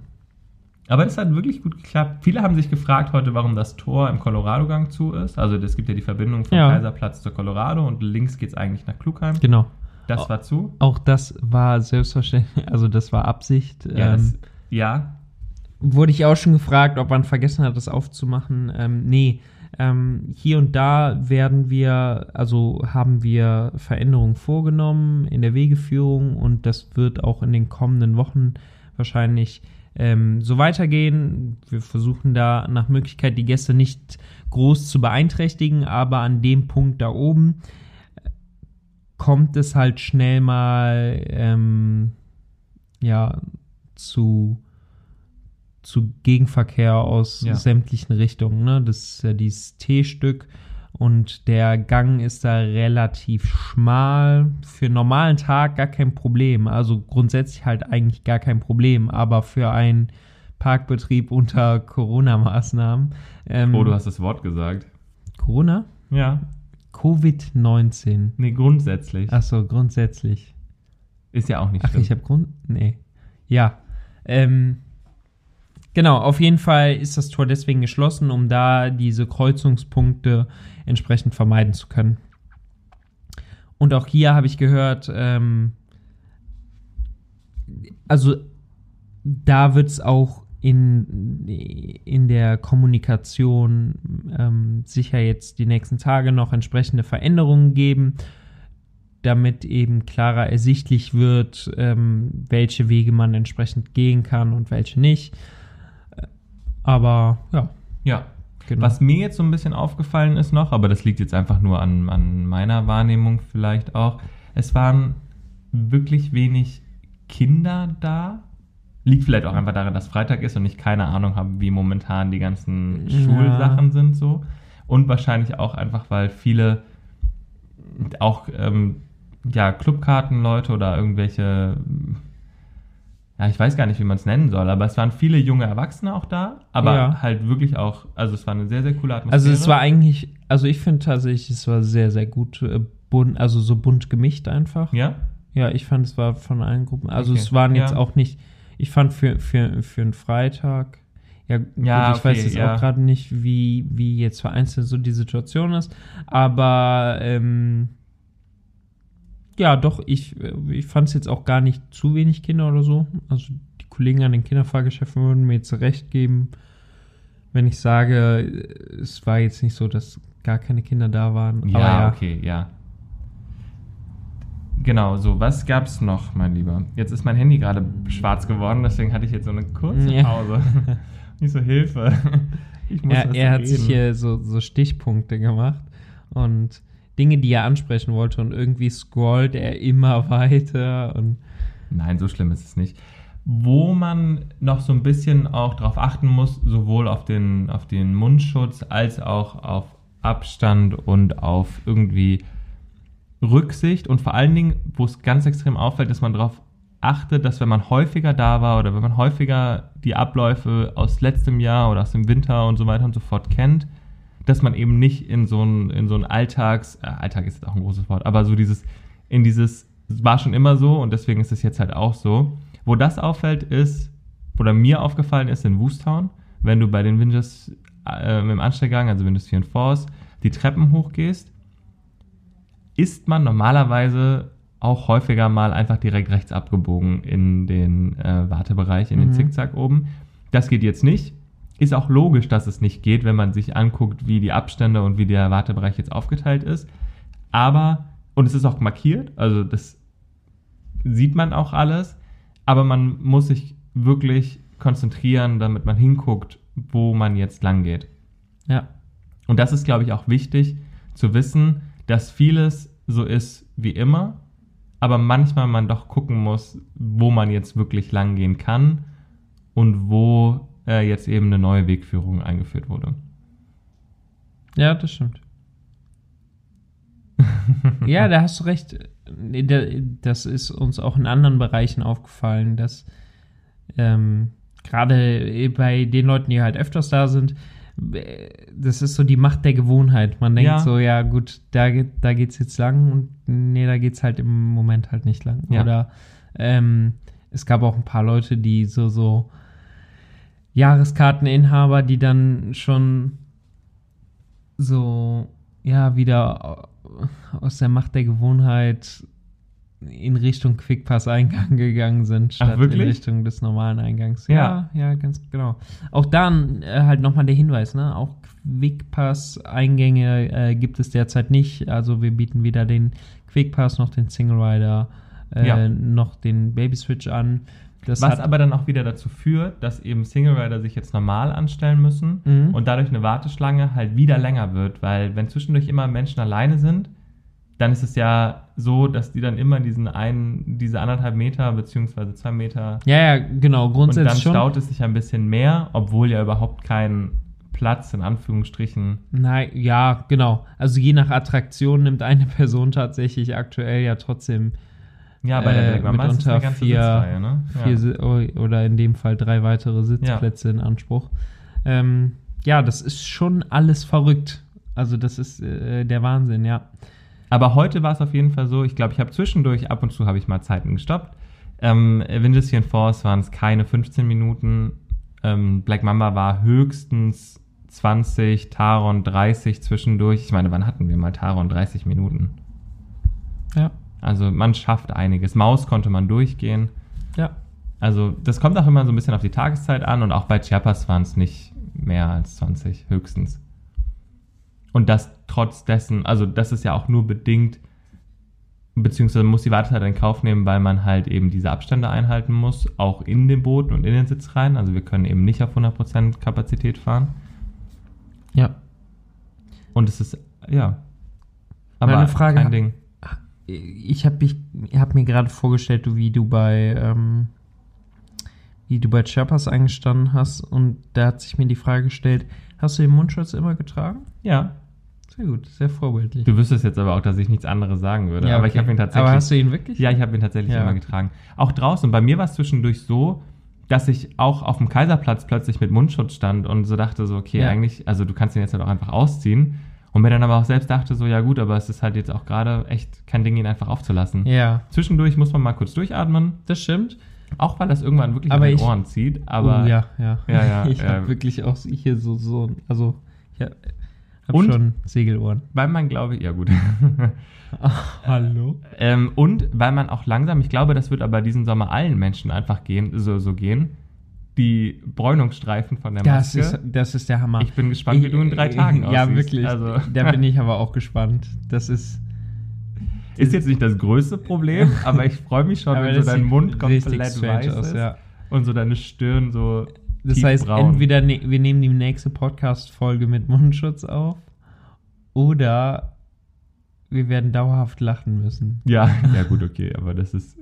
S2: Aber das hat wirklich gut geklappt. Viele haben sich gefragt heute, warum das Tor im Colorado-Gang zu ist. Also es gibt ja die Verbindung vom
S1: Ja.
S2: Kaiserplatz zur Colorado und links geht es eigentlich nach Klugheim.
S1: Genau.
S2: Das war zu.
S1: Auch das war selbstverständlich, also das war Absicht.
S2: Ja,
S1: ähm,
S2: das, ja.
S1: wurde ich auch schon gefragt, ob man vergessen hat, das aufzumachen. Ähm, nee, ähm, hier und da werden wir, also haben wir Veränderungen vorgenommen in der Wegeführung und das wird auch in den kommenden Wochen wahrscheinlich ähm, so weitergehen. Wir versuchen da nach Möglichkeit die Gäste nicht groß zu beeinträchtigen, aber an dem Punkt da oben äh, kommt es halt schnell mal ähm, ja zu zu Gegenverkehr aus
S2: Ja.
S1: sämtlichen Richtungen. Ne? Das ist ja dieses T-Stück und der Gang ist da relativ schmal. Für einen normalen Tag gar kein Problem. Also grundsätzlich halt eigentlich gar kein Problem, aber für einen Parkbetrieb unter Corona-Maßnahmen. Ähm,
S2: Oh, du hast das Wort gesagt.
S1: Corona?
S2: Ja.
S1: Covid-19.
S2: Nee, grundsätzlich.
S1: Achso, grundsätzlich.
S2: Ist ja auch nicht
S1: Ach,
S2: schlimm.
S1: ich habe Grund. Nee. Ja. Ähm, genau, auf jeden Fall ist das Tor deswegen geschlossen, um da diese Kreuzungspunkte entsprechend vermeiden zu können. Und auch hier habe ich gehört, ähm, also da wird es auch in, in der Kommunikation ähm, sicher jetzt die nächsten Tage noch entsprechende Veränderungen geben, damit eben klarer ersichtlich wird, ähm, welche Wege man entsprechend gehen kann und welche nicht. Äh, Aber ja,
S2: ja.
S1: Genau.
S2: Was mir jetzt so ein bisschen aufgefallen ist noch, aber das liegt jetzt einfach nur an, an meiner Wahrnehmung vielleicht auch, es waren wirklich wenig Kinder da. Liegt vielleicht auch einfach daran, dass Freitag ist und ich keine Ahnung habe, wie momentan die ganzen
S1: Ja.
S2: Schulsachen sind so. Und wahrscheinlich auch einfach, weil viele auch ähm, ja, Clubkartenleute oder irgendwelche, ja, ich weiß gar nicht, wie man es nennen soll, aber es waren viele junge Erwachsene auch da, aber
S1: Ja.
S2: halt wirklich auch, also es war eine sehr, sehr coole Atmosphäre.
S1: Also es war eigentlich, also ich finde tatsächlich, es war sehr, sehr gut äh, bunt, also so bunt gemischt einfach.
S2: Ja?
S1: Ja, ich fand, es war von allen Gruppen. Also
S2: Okay.
S1: es waren jetzt
S2: Ja.
S1: auch nicht, ich fand für, für, für einen Freitag, ja,
S2: Ja,
S1: gut, ich weiß
S2: okay,
S1: jetzt
S2: ja.
S1: auch gerade nicht, wie, wie jetzt vereinzelt so die Situation ist, aber ähm, ja, doch, ich, äh, ich fand es jetzt auch gar nicht zu wenig Kinder oder so. Also die Kollegen an den Kinderfahrgeschäften würden mir jetzt recht geben, wenn ich sage, es war jetzt nicht so, dass gar keine Kinder da waren.
S2: Ja,
S1: ja,
S2: okay, ja. Genau, so, was gab's noch, mein Lieber? Jetzt ist mein Handy gerade schwarz geworden, deswegen hatte ich jetzt so eine kurze
S1: Ja.
S2: Pause. Nicht so Hilfe. Ich muss
S1: Er,
S2: was
S1: er hat
S2: reden.
S1: sich hier so, so Stichpunkte gemacht und Dinge, die er ansprechen wollte und irgendwie scrollt er immer weiter und
S2: Nein, so schlimm ist es nicht. Wo man noch so ein bisschen auch drauf achten muss, sowohl auf den, auf den Mundschutz als auch auf Abstand und auf irgendwie Rücksicht und vor allen Dingen, wo es ganz extrem auffällt, dass man darauf achtet, dass wenn man häufiger da war oder wenn man häufiger die Abläufe aus letztem Jahr oder aus dem Winter und so weiter und so fort kennt, dass man eben nicht in so ein, in so ein Alltags, äh, Alltag ist jetzt auch ein großes Wort, aber so dieses, in dieses, es war schon immer so und deswegen ist es jetzt halt auch so. Wo das auffällt, ist, oder mir aufgefallen ist in Woostown, wenn du bei den Winges äh, im Anstellgang, also Windows 4 und Force, die Treppen hochgehst, ist man normalerweise auch häufiger mal einfach direkt rechts abgebogen in den äh, Wartebereich, in den
S1: Mhm.
S2: Zickzack oben. Das geht jetzt nicht. Ist auch logisch, dass es nicht geht, wenn man sich anguckt, wie die Abstände und wie der Wartebereich jetzt aufgeteilt ist. Aber, und es ist auch markiert, also das sieht man auch alles, aber man muss sich wirklich konzentrieren, damit man hinguckt, wo man jetzt lang geht.
S1: ja,
S2: Und das ist, glaube ich, auch wichtig zu wissen, dass vieles so ist wie immer, aber manchmal man doch gucken muss, wo man jetzt wirklich lang gehen kann und wo äh, jetzt eben eine neue Wegführung eingeführt wurde.
S1: ja, das stimmt. ja, da hast du recht. Das ist uns auch in anderen Bereichen aufgefallen, dass ähm, gerade bei den Leuten, die halt öfters da sind, das ist so die Macht der Gewohnheit. Man denkt
S2: Ja.
S1: so, ja gut, da, geht- da geht's jetzt lang und nee, da geht's halt im Moment halt nicht lang.
S2: Ja.
S1: Oder ähm, es gab auch ein paar Leute, die so, so Jahreskarteninhaber, die dann schon so, ja, wieder aus der Macht der Gewohnheit in Richtung Quickpass-Eingang gegangen sind, statt in
S2: wirklich?
S1: Richtung des normalen Eingangs.
S2: Ja.
S1: Ja, ja, ganz genau. Auch dann äh, halt nochmal der Hinweis, ne? Auch Quickpass-Eingänge äh, gibt es derzeit nicht. Also wir bieten weder den Quickpass noch den Single Rider äh,
S2: Ja.
S1: noch den Baby Switch an. Das
S2: Was aber dann auch wieder dazu führt, dass eben Single Rider sich jetzt normal anstellen müssen
S1: Mhm.
S2: und dadurch eine Warteschlange halt wieder länger wird, weil wenn zwischendurch immer Menschen alleine sind, dann ist es ja so, dass die dann immer diesen einen, diese anderthalb Meter beziehungsweise zwei Meter
S1: Ja, ja, genau,
S2: und dann
S1: grundsätzlich schon.
S2: staut es sich ein bisschen mehr, obwohl ja überhaupt kein Platz in Anführungsstrichen.
S1: Nein, ja, genau. Also je nach Attraktion nimmt eine Person tatsächlich aktuell ja trotzdem
S2: Ja, bei der
S1: Äh,
S2: Black Mamba ist eine
S1: vier-
S2: Sitzreihe, ne?
S1: vier
S2: Ja.
S1: Si- o- oder in dem Fall drei weitere Sitzplätze in Anspruch. Ähm, ja, das ist schon alles verrückt. Also das ist äh, der Wahnsinn, ja.
S2: Aber heute war es auf jeden Fall so, ich glaube, ich habe zwischendurch, ab und zu habe ich mal Zeiten gestoppt. Ähm, Windistian Force waren es keine 15 Minuten. Ähm, Black Mamba war höchstens 20, Taron 30 zwischendurch. Ich meine, wann hatten wir mal Taron 30 Minuten?
S1: Ja,
S2: Also man schafft einiges. Maus konnte man durchgehen.
S1: ja.
S2: Also das kommt auch immer so ein bisschen auf die Tageszeit an und auch bei Chiapas waren es nicht mehr als 20, höchstens. Und das trotz dessen, also das ist ja auch nur bedingt, beziehungsweise muss die Wartezeit in Kauf nehmen, weil man halt eben diese Abstände einhalten muss, auch in den Booten und in den Sitzreihen. Also wir können eben nicht auf 100% Kapazität fahren.
S1: Ja.
S2: Und es ist, ja. Aber
S1: Meine Frage
S2: kein Ding.
S1: Ich habe hab mir gerade vorgestellt, wie du bei ähm, wie du bei Chiapas eingestanden hast und da hat sich mir die Frage gestellt, hast du den Mundschutz immer getragen?
S2: Ja.
S1: Sehr gut, sehr vorbildlich.
S2: Du wüsstest jetzt aber auch, dass ich nichts anderes sagen würde.
S1: Ja,
S2: aber ich
S1: okay.
S2: habe ihn tatsächlich.
S1: Aber hast du ihn wirklich?
S2: Ja, ich habe ihn tatsächlich
S1: Ja.
S2: immer getragen. Auch draußen. Bei mir war es zwischendurch so, dass ich auch auf dem Kaiserplatz plötzlich mit Mundschutz stand und so dachte so, okay,
S1: Ja.
S2: eigentlich, also du kannst ihn jetzt halt auch einfach ausziehen. Und mir dann aber auch selbst dachte so, ja gut, aber es ist halt jetzt auch gerade echt kein Ding, ihn einfach aufzulassen.
S1: Ja,
S2: Zwischendurch muss man mal kurz durchatmen,
S1: das stimmt.
S2: auch weil das irgendwann wirklich
S1: Aber
S2: in den
S1: ich-
S2: Ohren zieht. Aber
S1: oh, ja, ja.
S2: Ja, ja,
S1: ich
S2: ja.
S1: habe wirklich auch hier so, so also ich habe
S2: Und?
S1: schon Segelohren.
S2: weil man, glaube ich, ja gut.
S1: Hallo?
S2: ähm, und weil man auch langsam, ich glaube, das wird aber diesen Sommer allen Menschen einfach gehen, so, so gehen, die Bräunungsstreifen von der
S1: Das
S2: Maske.
S1: ist, das ist der Hammer.
S2: Ich bin gespannt, wie du in drei Tagen
S1: Ja,
S2: aussiehst.
S1: wirklich.
S2: Also,
S1: Da bin ich aber auch gespannt. Das ist.
S2: ist jetzt nicht das größte Problem, aber ich freue mich schon, wenn so dein Mund komplett weiß
S1: aus,
S2: ist
S1: ja.
S2: und so deine Stirn so
S1: Das heißt,
S2: tiefbraun.
S1: entweder ne wir nehmen die nächste Podcast-Folge mit Mundschutz auf oder wir werden dauerhaft lachen müssen.
S2: Ja, ja gut, okay, aber das ist...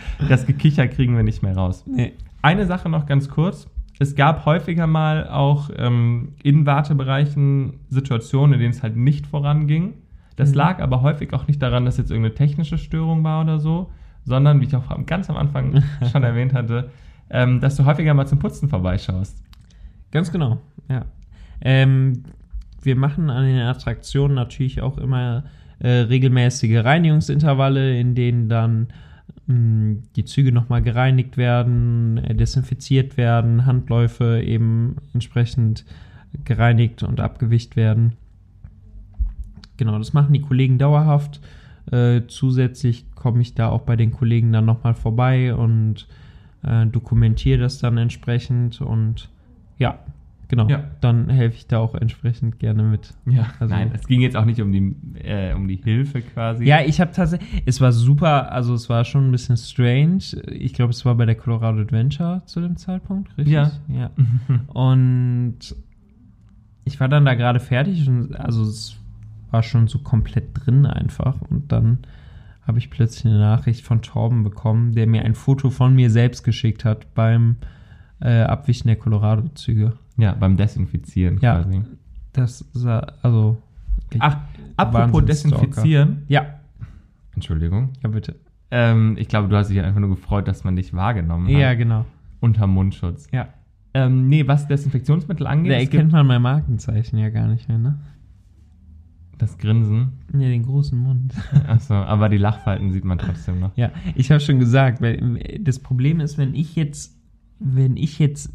S2: das Gekicher kriegen wir nicht mehr raus.
S1: Nee.
S2: Eine Sache noch ganz kurz. Es gab häufiger mal auch ähm, in Wartebereichen Situationen, in denen es halt nicht voranging. Das
S1: Mhm.
S2: lag aber häufig auch nicht daran, dass jetzt irgendeine technische Störung war oder so, sondern, wie ich auch ganz am Anfang schon erwähnt hatte, ähm, dass du häufiger mal zum Putzen vorbeischaust.
S1: Ganz genau, ja. Ähm, wir machen an den Attraktionen natürlich auch immer äh, regelmäßige Reinigungsintervalle, in denen dann die Züge nochmal gereinigt werden, äh, desinfiziert werden, Handläufe eben entsprechend gereinigt und abgewischt werden. Genau, das machen die Kollegen dauerhaft. Äh, zusätzlich komme ich da auch bei den Kollegen dann nochmal vorbei und äh, dokumentiere das dann entsprechend und ja, genau.
S2: Ja.
S1: Dann helfe ich da auch entsprechend gerne mit.
S2: Ja,
S1: Also-
S2: nein, es ging jetzt auch nicht um die, äh, um die Hilfe quasi.
S1: Ja, ich habe tatsächlich, es war super, also es war schon ein bisschen strange. Ich glaube, es war bei der Colorado Adventure zu dem Zeitpunkt, richtig?
S2: Ja.
S1: ja. Und ich war dann da gerade fertig und also es war schon so komplett drin einfach. Und dann habe ich plötzlich eine Nachricht von Torben bekommen, der mir ein Foto von mir selbst geschickt hat beim äh, Abwischen der Colorado-Züge.
S2: Ja, beim Desinfizieren
S1: Ja.
S2: quasi.
S1: Das also.
S2: Ach, apropos. Desinfizieren.
S1: Ja,
S2: Entschuldigung.
S1: ja, bitte.
S2: Ähm, ich glaube, du hast dich einfach nur gefreut, dass man dich wahrgenommen hat.
S1: Ja, genau.
S2: Unter Mundschutz.
S1: Ja.
S2: Ähm, nee, was Desinfektionsmittel angeht,
S1: Da erkennt man mein Markenzeichen ja gar nicht mehr, ne?
S2: das Grinsen.
S1: Ja, den großen Mund.
S2: Achso, aber die Lachfalten sieht man trotzdem noch.
S1: ja, ich habe schon gesagt, weil das Problem ist, wenn ich jetzt, wenn ich jetzt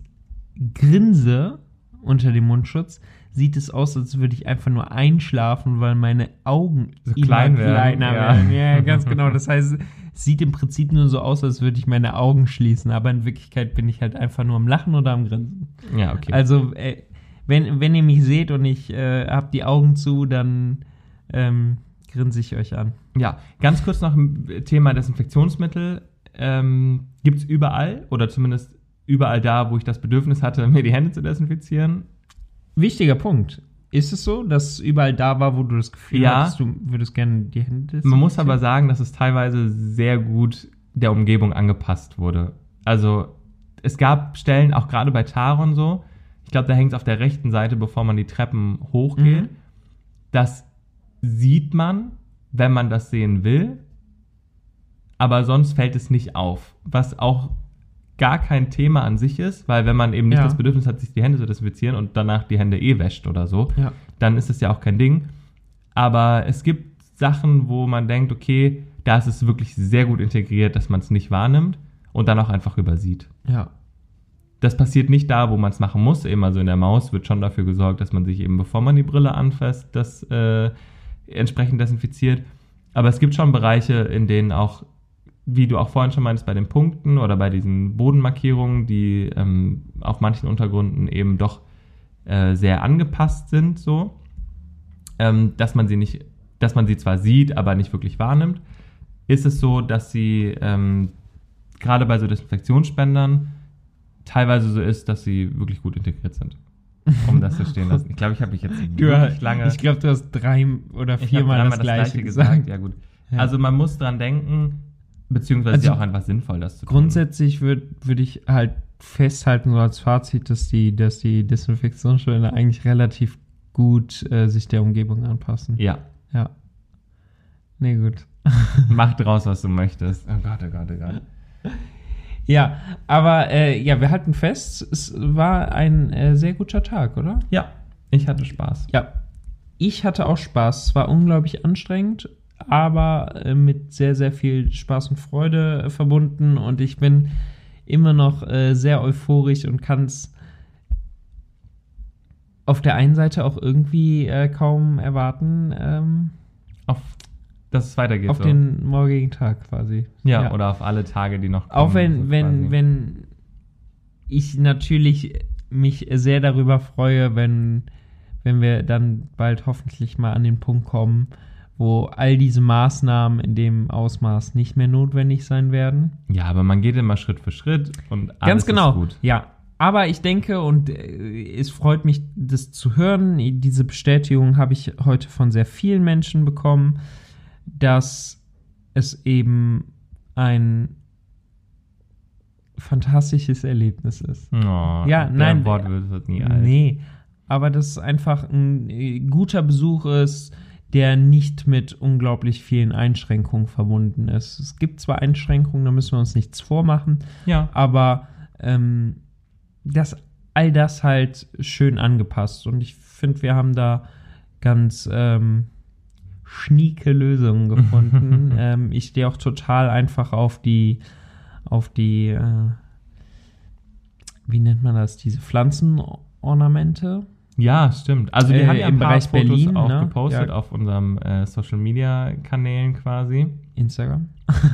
S1: grinse unter dem Mundschutz, sieht es aus, als würde ich einfach nur einschlafen, weil meine Augen
S2: So klein werden,
S1: kleiner
S2: ja.
S1: werden. Ja, ganz genau. Das heißt, es sieht im Prinzip nur so aus, als würde ich meine Augen schließen, aber in Wirklichkeit bin ich halt einfach nur am Lachen oder am Grinsen.
S2: Ja, okay.
S1: Also, äh, wenn, wenn ihr mich seht und ich äh, habe die Augen zu, dann ähm, grinse ich euch an.
S2: ja, ganz kurz noch ein Thema Desinfektionsmittel. Ähm, gibt es überall oder zumindest überall da, wo ich das Bedürfnis hatte, mir die Hände zu desinfizieren?
S1: Wichtiger Punkt. Ist es so, dass überall da war, wo du das Gefühl
S2: Ja.
S1: hattest, du würdest gerne die Hände
S2: Man muss
S1: desinfizieren?
S2: aber sagen, dass es teilweise sehr gut der Umgebung angepasst wurde. Also es gab Stellen, auch gerade bei Taron so, ich glaube, da hängt es auf der rechten Seite, bevor man die Treppen hochgeht.
S1: Mhm.
S2: Das sieht man, wenn man das sehen will, aber sonst fällt es nicht auf. Was auch gar kein Thema an sich ist, weil wenn man eben nicht
S1: Ja.
S2: das Bedürfnis hat, sich die Hände zu desinfizieren und danach die Hände eh wäscht oder so,
S1: Ja.
S2: dann ist es ja auch kein Ding. Aber es gibt Sachen, wo man denkt, okay, da ist es wirklich sehr gut integriert, dass man es nicht wahrnimmt und dann auch einfach übersieht.
S1: Ja.
S2: Das passiert nicht da, wo man es machen muss. Eben also in der Maus wird schon dafür gesorgt, dass man sich eben, bevor man die Brille anfasst, das äh, entsprechend desinfiziert. Aber es gibt schon Bereiche, in denen auch, wie du auch vorhin schon meintest, bei den Punkten oder bei diesen Bodenmarkierungen, die ähm, auf manchen Untergründen eben doch äh, sehr angepasst sind, so, ähm, dass man sie nicht, dass man sie zwar sieht, aber nicht wirklich wahrnimmt, ist es so, dass sie ähm, gerade bei so Desinfektionsspendern teilweise so ist, dass sie wirklich gut integriert sind. Um das zu stehen lassen. Ich glaube, ich habe mich jetzt wirklich lange.
S1: Ich glaube, du hast drei oder viermal
S2: dreimal
S1: das, gleiche gesagt.
S2: Ja, gut.
S1: Ja.
S2: Also man muss dran denken, beziehungsweise
S1: Also
S2: ist ja auch einfach sinnvoll, das zu tun.
S1: Grundsätzlich würde würd ich halt festhalten, so als Fazit, dass die, dass die Desinfektionsspender eigentlich relativ gut äh, sich der Umgebung anpassen.
S2: Ja.
S1: Ja. Nee, gut.
S2: Mach draus, was du möchtest. Oh Gott, oh Gott, oh Gott.
S1: Ja, aber äh, ja, wir halten fest, es war ein äh, sehr guter Tag, oder?
S2: Ja, ich hatte Spaß.
S1: Ja. Ich hatte auch Spaß. Es war unglaublich anstrengend, aber äh, mit sehr, sehr viel Spaß und Freude äh, verbunden und ich bin immer noch äh, sehr euphorisch und kann es auf der einen Seite auch irgendwie äh, kaum erwarten, ähm,
S2: Auf, dass es weitergeht.
S1: auf
S2: so.
S1: den morgigen Tag quasi.
S2: ja, oder auf alle Tage, die noch
S1: Auch
S2: kommen,
S1: wenn,
S2: so
S1: wenn, wenn ich natürlich mich sehr darüber freue, wenn, wenn wir dann bald hoffentlich mal an den Punkt kommen, wo all diese Maßnahmen in dem Ausmaß nicht mehr notwendig sein werden.
S2: Ja, aber man geht immer Schritt für Schritt und alles
S1: Ganz genau.
S2: ist gut.
S1: Ja. Aber ich denke, und äh, es freut mich, das zu hören, diese Bestätigung habe ich heute von sehr vielen Menschen bekommen, dass es eben ein fantastisches Erlebnis ist.
S2: Oh,
S1: Ja, nein,
S2: Wortwitz wird nie alt.
S1: Nee, aber dass es einfach ein äh, guter Besuch ist, der nicht mit unglaublich vielen Einschränkungen verbunden ist. Es gibt zwar Einschränkungen, da müssen wir uns nichts vormachen,
S2: Ja.
S1: aber ähm, das, all das halt schön angepasst. Und ich finde, wir haben da ganz ähm, schnieke Lösungen gefunden. ähm, ich stehe auch total einfach auf die, auf die, äh, wie nennt man das, diese Pflanzenornamente.
S2: Ja, stimmt. Also wir
S1: Äh,
S2: haben ja
S1: im
S2: ein paar
S1: Bereich
S2: Fotos
S1: Berlin,
S2: auch
S1: ne?
S2: gepostet
S1: Ja.
S2: auf unserem äh, Social Media Kanälen quasi.
S1: Instagram.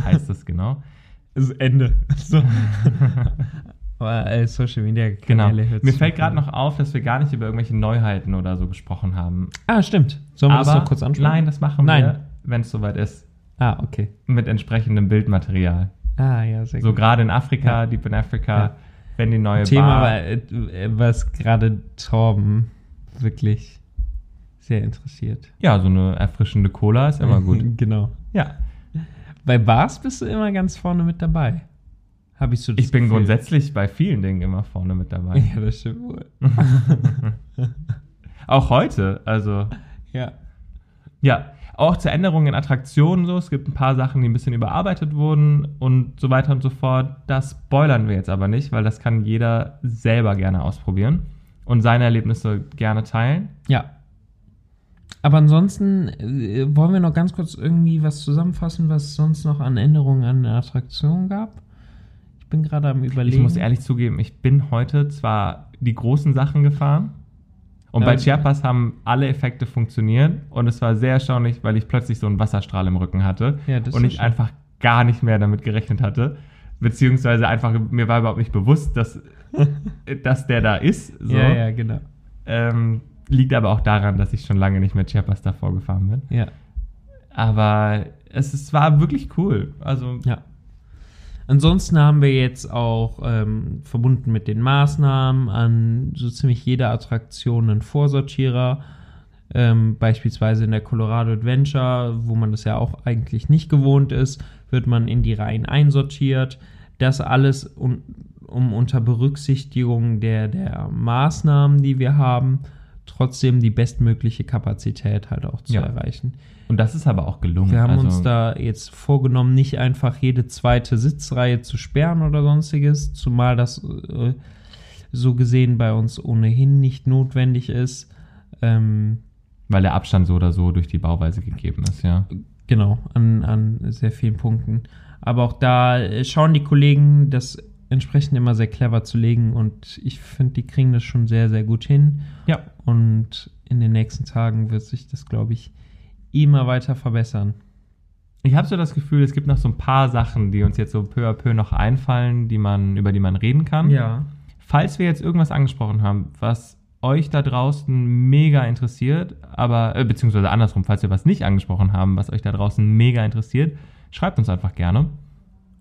S2: Heißt das genau.
S1: Das Ende. So. Aber äh, Social Media
S2: Genau.
S1: Kanäle hört's
S2: Mir fällt gerade noch auf, dass wir gar nicht über irgendwelche Neuheiten oder so gesprochen haben.
S1: Ah, stimmt. Sollen wir das noch kurz anschauen?
S2: Nein, das machen
S1: Nein.
S2: wir, wenn es soweit ist.
S1: Ah, okay.
S2: Mit entsprechendem Bildmaterial.
S1: Ah, ja, sehr
S2: So
S1: gut.
S2: gerade in Afrika,
S1: Ja.
S2: Deep in Africa,
S1: Ja.
S2: wenn die neue
S1: Thema,
S2: Bar...
S1: war, äh, was gerade Torben wirklich sehr interessiert.
S2: ja, so eine erfrischende Cola ist immer gut.
S1: genau.
S2: Ja.
S1: Bei Bars bist du immer ganz vorne mit dabei. Habe ich so das
S2: Ich bin
S1: Gefühl.
S2: grundsätzlich bei vielen Dingen immer vorne mit dabei.
S1: Ja, das stimmt wohl.
S2: Auch heute, also...
S1: Ja.
S2: Ja, auch zur Änderung in Attraktionen so. Es gibt ein paar Sachen, die ein bisschen überarbeitet wurden und so weiter und so fort. Das spoilern wir jetzt aber nicht, weil das kann jeder selber gerne ausprobieren und seine Erlebnisse gerne teilen.
S1: Ja. Aber ansonsten äh, wollen wir noch ganz kurz irgendwie was zusammenfassen, was es sonst noch an Änderungen an der Attraktion gab. Ich bin gerade am überlegen.
S2: Ich muss ehrlich zugeben, ich bin heute zwar die großen Sachen gefahren und bei
S1: und-
S2: Chiapas haben alle Effekte funktioniert und es war sehr erstaunlich, weil ich plötzlich so einen Wasserstrahl im Rücken hatte
S1: Ja, das
S2: und ich
S1: schön.
S2: einfach gar nicht mehr damit gerechnet hatte. Beziehungsweise einfach, mir war überhaupt nicht bewusst, dass, dass der da ist. So.
S1: Ja, ja, genau.
S2: Ähm, liegt aber auch daran, dass ich schon lange nicht mehr Chiapas davor gefahren bin.
S1: Ja.
S2: Aber es, es war wirklich cool. Also,
S1: Ja. Ansonsten haben wir jetzt auch ähm, verbunden mit den Maßnahmen an so ziemlich jeder Attraktion einen Vorsortierer Ähm, beispielsweise in der Colorado Adventure, wo man das ja auch eigentlich nicht gewohnt ist, wird man in die Reihen einsortiert. Das alles um, um unter Berücksichtigung der, der Maßnahmen, die wir haben, trotzdem die bestmögliche Kapazität halt auch zu
S2: Ja.
S1: erreichen.
S2: Und das ist aber auch gelungen.
S1: Wir haben
S2: also,
S1: uns da jetzt vorgenommen, nicht einfach jede zweite Sitzreihe zu sperren oder sonstiges, zumal das äh, so gesehen bei uns ohnehin nicht notwendig ist. Ähm,
S2: Weil der Abstand so oder so durch die Bauweise gegeben ist, ja.
S1: Genau, an, an sehr vielen Punkten. Aber auch da äh, schauen die Kollegen, das entsprechend immer sehr clever zu legen und ich finde, die kriegen das schon sehr, sehr gut hin.
S2: Ja.
S1: Und in den nächsten Tagen wird sich das, glaube ich, immer weiter verbessern.
S2: Ich habe so das Gefühl, es gibt noch so ein paar Sachen, die uns jetzt so peu à peu noch einfallen, die man, über die man reden kann.
S1: Ja.
S2: Falls wir jetzt irgendwas angesprochen haben, was euch da draußen mega interessiert, aber äh, beziehungsweise andersrum, falls wir was nicht angesprochen haben, was euch da draußen mega interessiert, schreibt uns einfach gerne.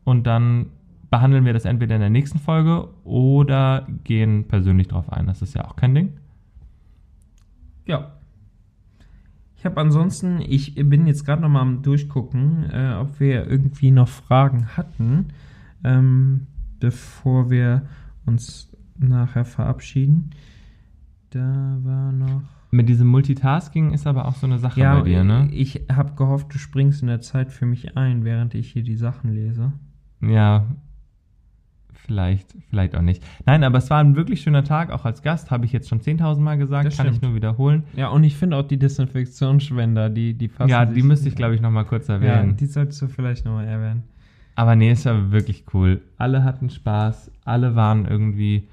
S2: Und dann behandeln wir das entweder in der nächsten Folge oder gehen persönlich drauf ein. Das ist ja auch kein Ding.
S1: Ja. Ich habe ansonsten, ich bin jetzt gerade noch mal am Durchgucken, äh, ob wir irgendwie noch Fragen hatten, ähm, bevor wir uns nachher verabschieden. Da war noch.
S2: Mit diesem Multitasking ist aber auch so eine Sache bei dir, ne?
S1: ich habe gehofft, du springst in der Zeit für mich ein, während ich hier die Sachen lese.
S2: Ja, vielleicht, vielleicht auch nicht. Nein, aber es war ein wirklich schöner Tag, auch als Gast, habe ich jetzt schon 10.000 Mal gesagt,
S1: Das
S2: kann ich
S1: stimmt.
S2: nur wiederholen.
S1: Ja, und ich finde auch die Desinfektionsspender, die, die fassen
S2: ja, die müsste ich, glaube ich, noch mal kurz
S1: Ja,
S2: erwähnen.
S1: die solltest du vielleicht nochmal erwähnen.
S2: aber nee, es war wirklich cool. Alle hatten Spaß, alle waren irgendwie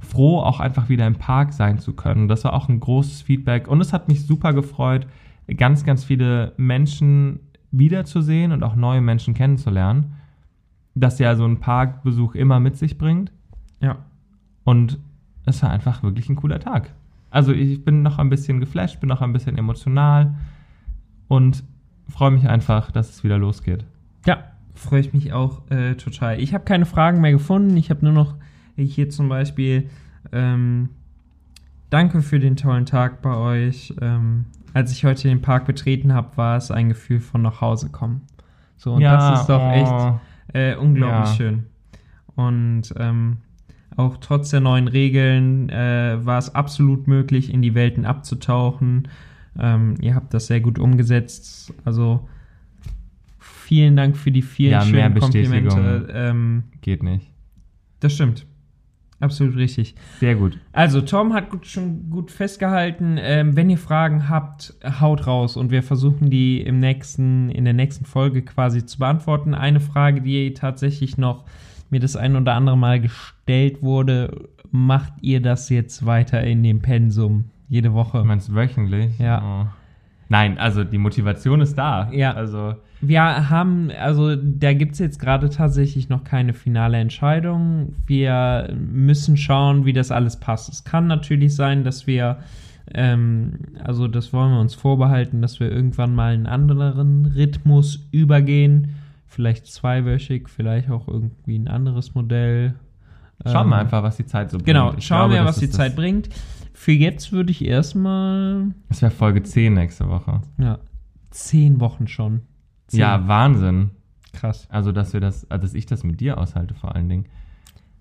S2: froh, auch einfach wieder im Park sein zu können. Das war auch ein großes Feedback und es hat mich super gefreut, ganz, ganz viele Menschen wiederzusehen und auch neue Menschen kennenzulernen. Das ja so ein Parkbesuch immer mit sich bringt.
S1: Ja.
S2: Und es war einfach wirklich ein cooler Tag. Also ich bin noch ein bisschen geflasht, bin noch ein bisschen emotional und freue mich einfach, dass es wieder losgeht.
S1: Ja, freue ich mich auch äh, total. Ich habe keine Fragen mehr gefunden. Ich habe nur noch hier zum Beispiel ähm, Danke für den tollen Tag bei euch. Ähm, als ich heute den Park betreten habe, war es ein Gefühl von nach Hause kommen. So, und das ist doch
S2: oh,
S1: echt äh, unglaublich
S2: Ja.
S1: schön. Und ähm, auch trotz der neuen Regeln äh, war es absolut möglich, in die Welten abzutauchen. Ähm, ihr habt das sehr gut umgesetzt. Also vielen Dank für die vielen
S2: Ja,
S1: schönen Komplimente. Ähm,
S2: Geht nicht.
S1: das stimmt. Absolut richtig.
S2: Sehr gut.
S1: Also, Tom hat gut, schon gut festgehalten. Ähm, wenn ihr Fragen habt, haut raus und wir versuchen die im nächsten, in der nächsten Folge quasi zu beantworten. Eine Frage, die tatsächlich noch mir das ein oder andere Mal gestellt wurde: Macht ihr das jetzt weiter in dem Pensum jede Woche?
S2: Du meinst wöchentlich?
S1: Ja.
S2: Oh. Nein, also die Motivation ist da.
S1: Ja.
S2: Also
S1: Wir haben, also da gibt es jetzt gerade tatsächlich noch keine finale Entscheidung. Wir müssen schauen, wie das alles passt. Es kann natürlich sein, dass wir, ähm, also das wollen wir uns vorbehalten, dass wir irgendwann mal einen anderen Rhythmus übergehen. Vielleicht zweiwöchig, vielleicht auch irgendwie ein anderes Modell.
S2: schauen
S1: Ähm,
S2: wir einfach, was die Zeit so bringt.
S1: Genau,
S2: Ich
S1: schauen
S2: glaube,
S1: wir, was die Zeit bringt. Für jetzt würde ich erstmal,
S2: Das wäre Folge 10 nächste Woche.
S1: ja, zehn Wochen schon. Zehn.
S2: Ja, Wahnsinn.
S1: krass.
S2: Also, dass wir das, also, dass ich das mit dir aushalte, vor allen Dingen.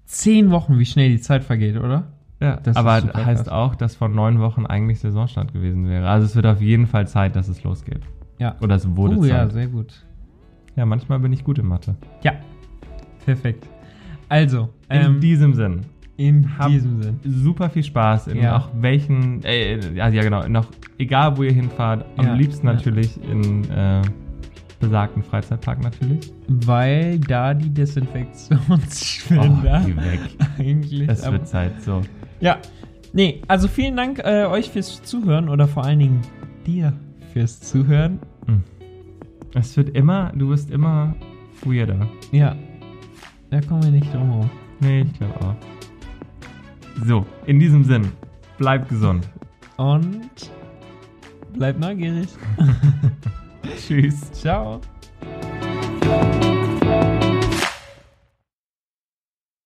S1: Zehn Wochen, wie schnell die Zeit vergeht, oder?
S2: Ja,
S1: Das ist
S2: aber heißt
S1: krass.
S2: auch, dass vor neun Wochen eigentlich Saisonstart gewesen wäre. Also es wird auf jeden Fall Zeit, dass es losgeht.
S1: Ja.
S2: Oder es wurde
S1: Oh ja,
S2: Zeit.
S1: sehr gut.
S2: Ja, manchmal bin ich gut in Mathe.
S1: Ja, perfekt. Also,
S2: In
S1: ähm,
S2: diesem Sinn,
S1: in diesem Sinn.
S2: super viel Spaß in
S1: Ja.
S2: auch welchen, äh, ja, ja genau, noch egal wo ihr hinfahrt, am
S1: Ja,
S2: liebsten
S1: ja.
S2: natürlich in äh, besagten Freizeitpark natürlich.
S1: Weil da die Desinfektionsspender
S2: Oh, geh weg.
S1: eigentlich.
S2: Es wird Zeit, so.
S1: ja. Nee, also vielen Dank äh, euch fürs Zuhören oder vor allen Dingen dir fürs Zuhören.
S2: Es wird immer, du wirst immer weirder.
S1: Ja. Da kommen wir nicht drum herum.
S2: Nee, ich glaube auch. So, in diesem Sinn, bleibt gesund.
S1: Und bleibt neugierig.
S2: Tschüss.
S1: Ciao.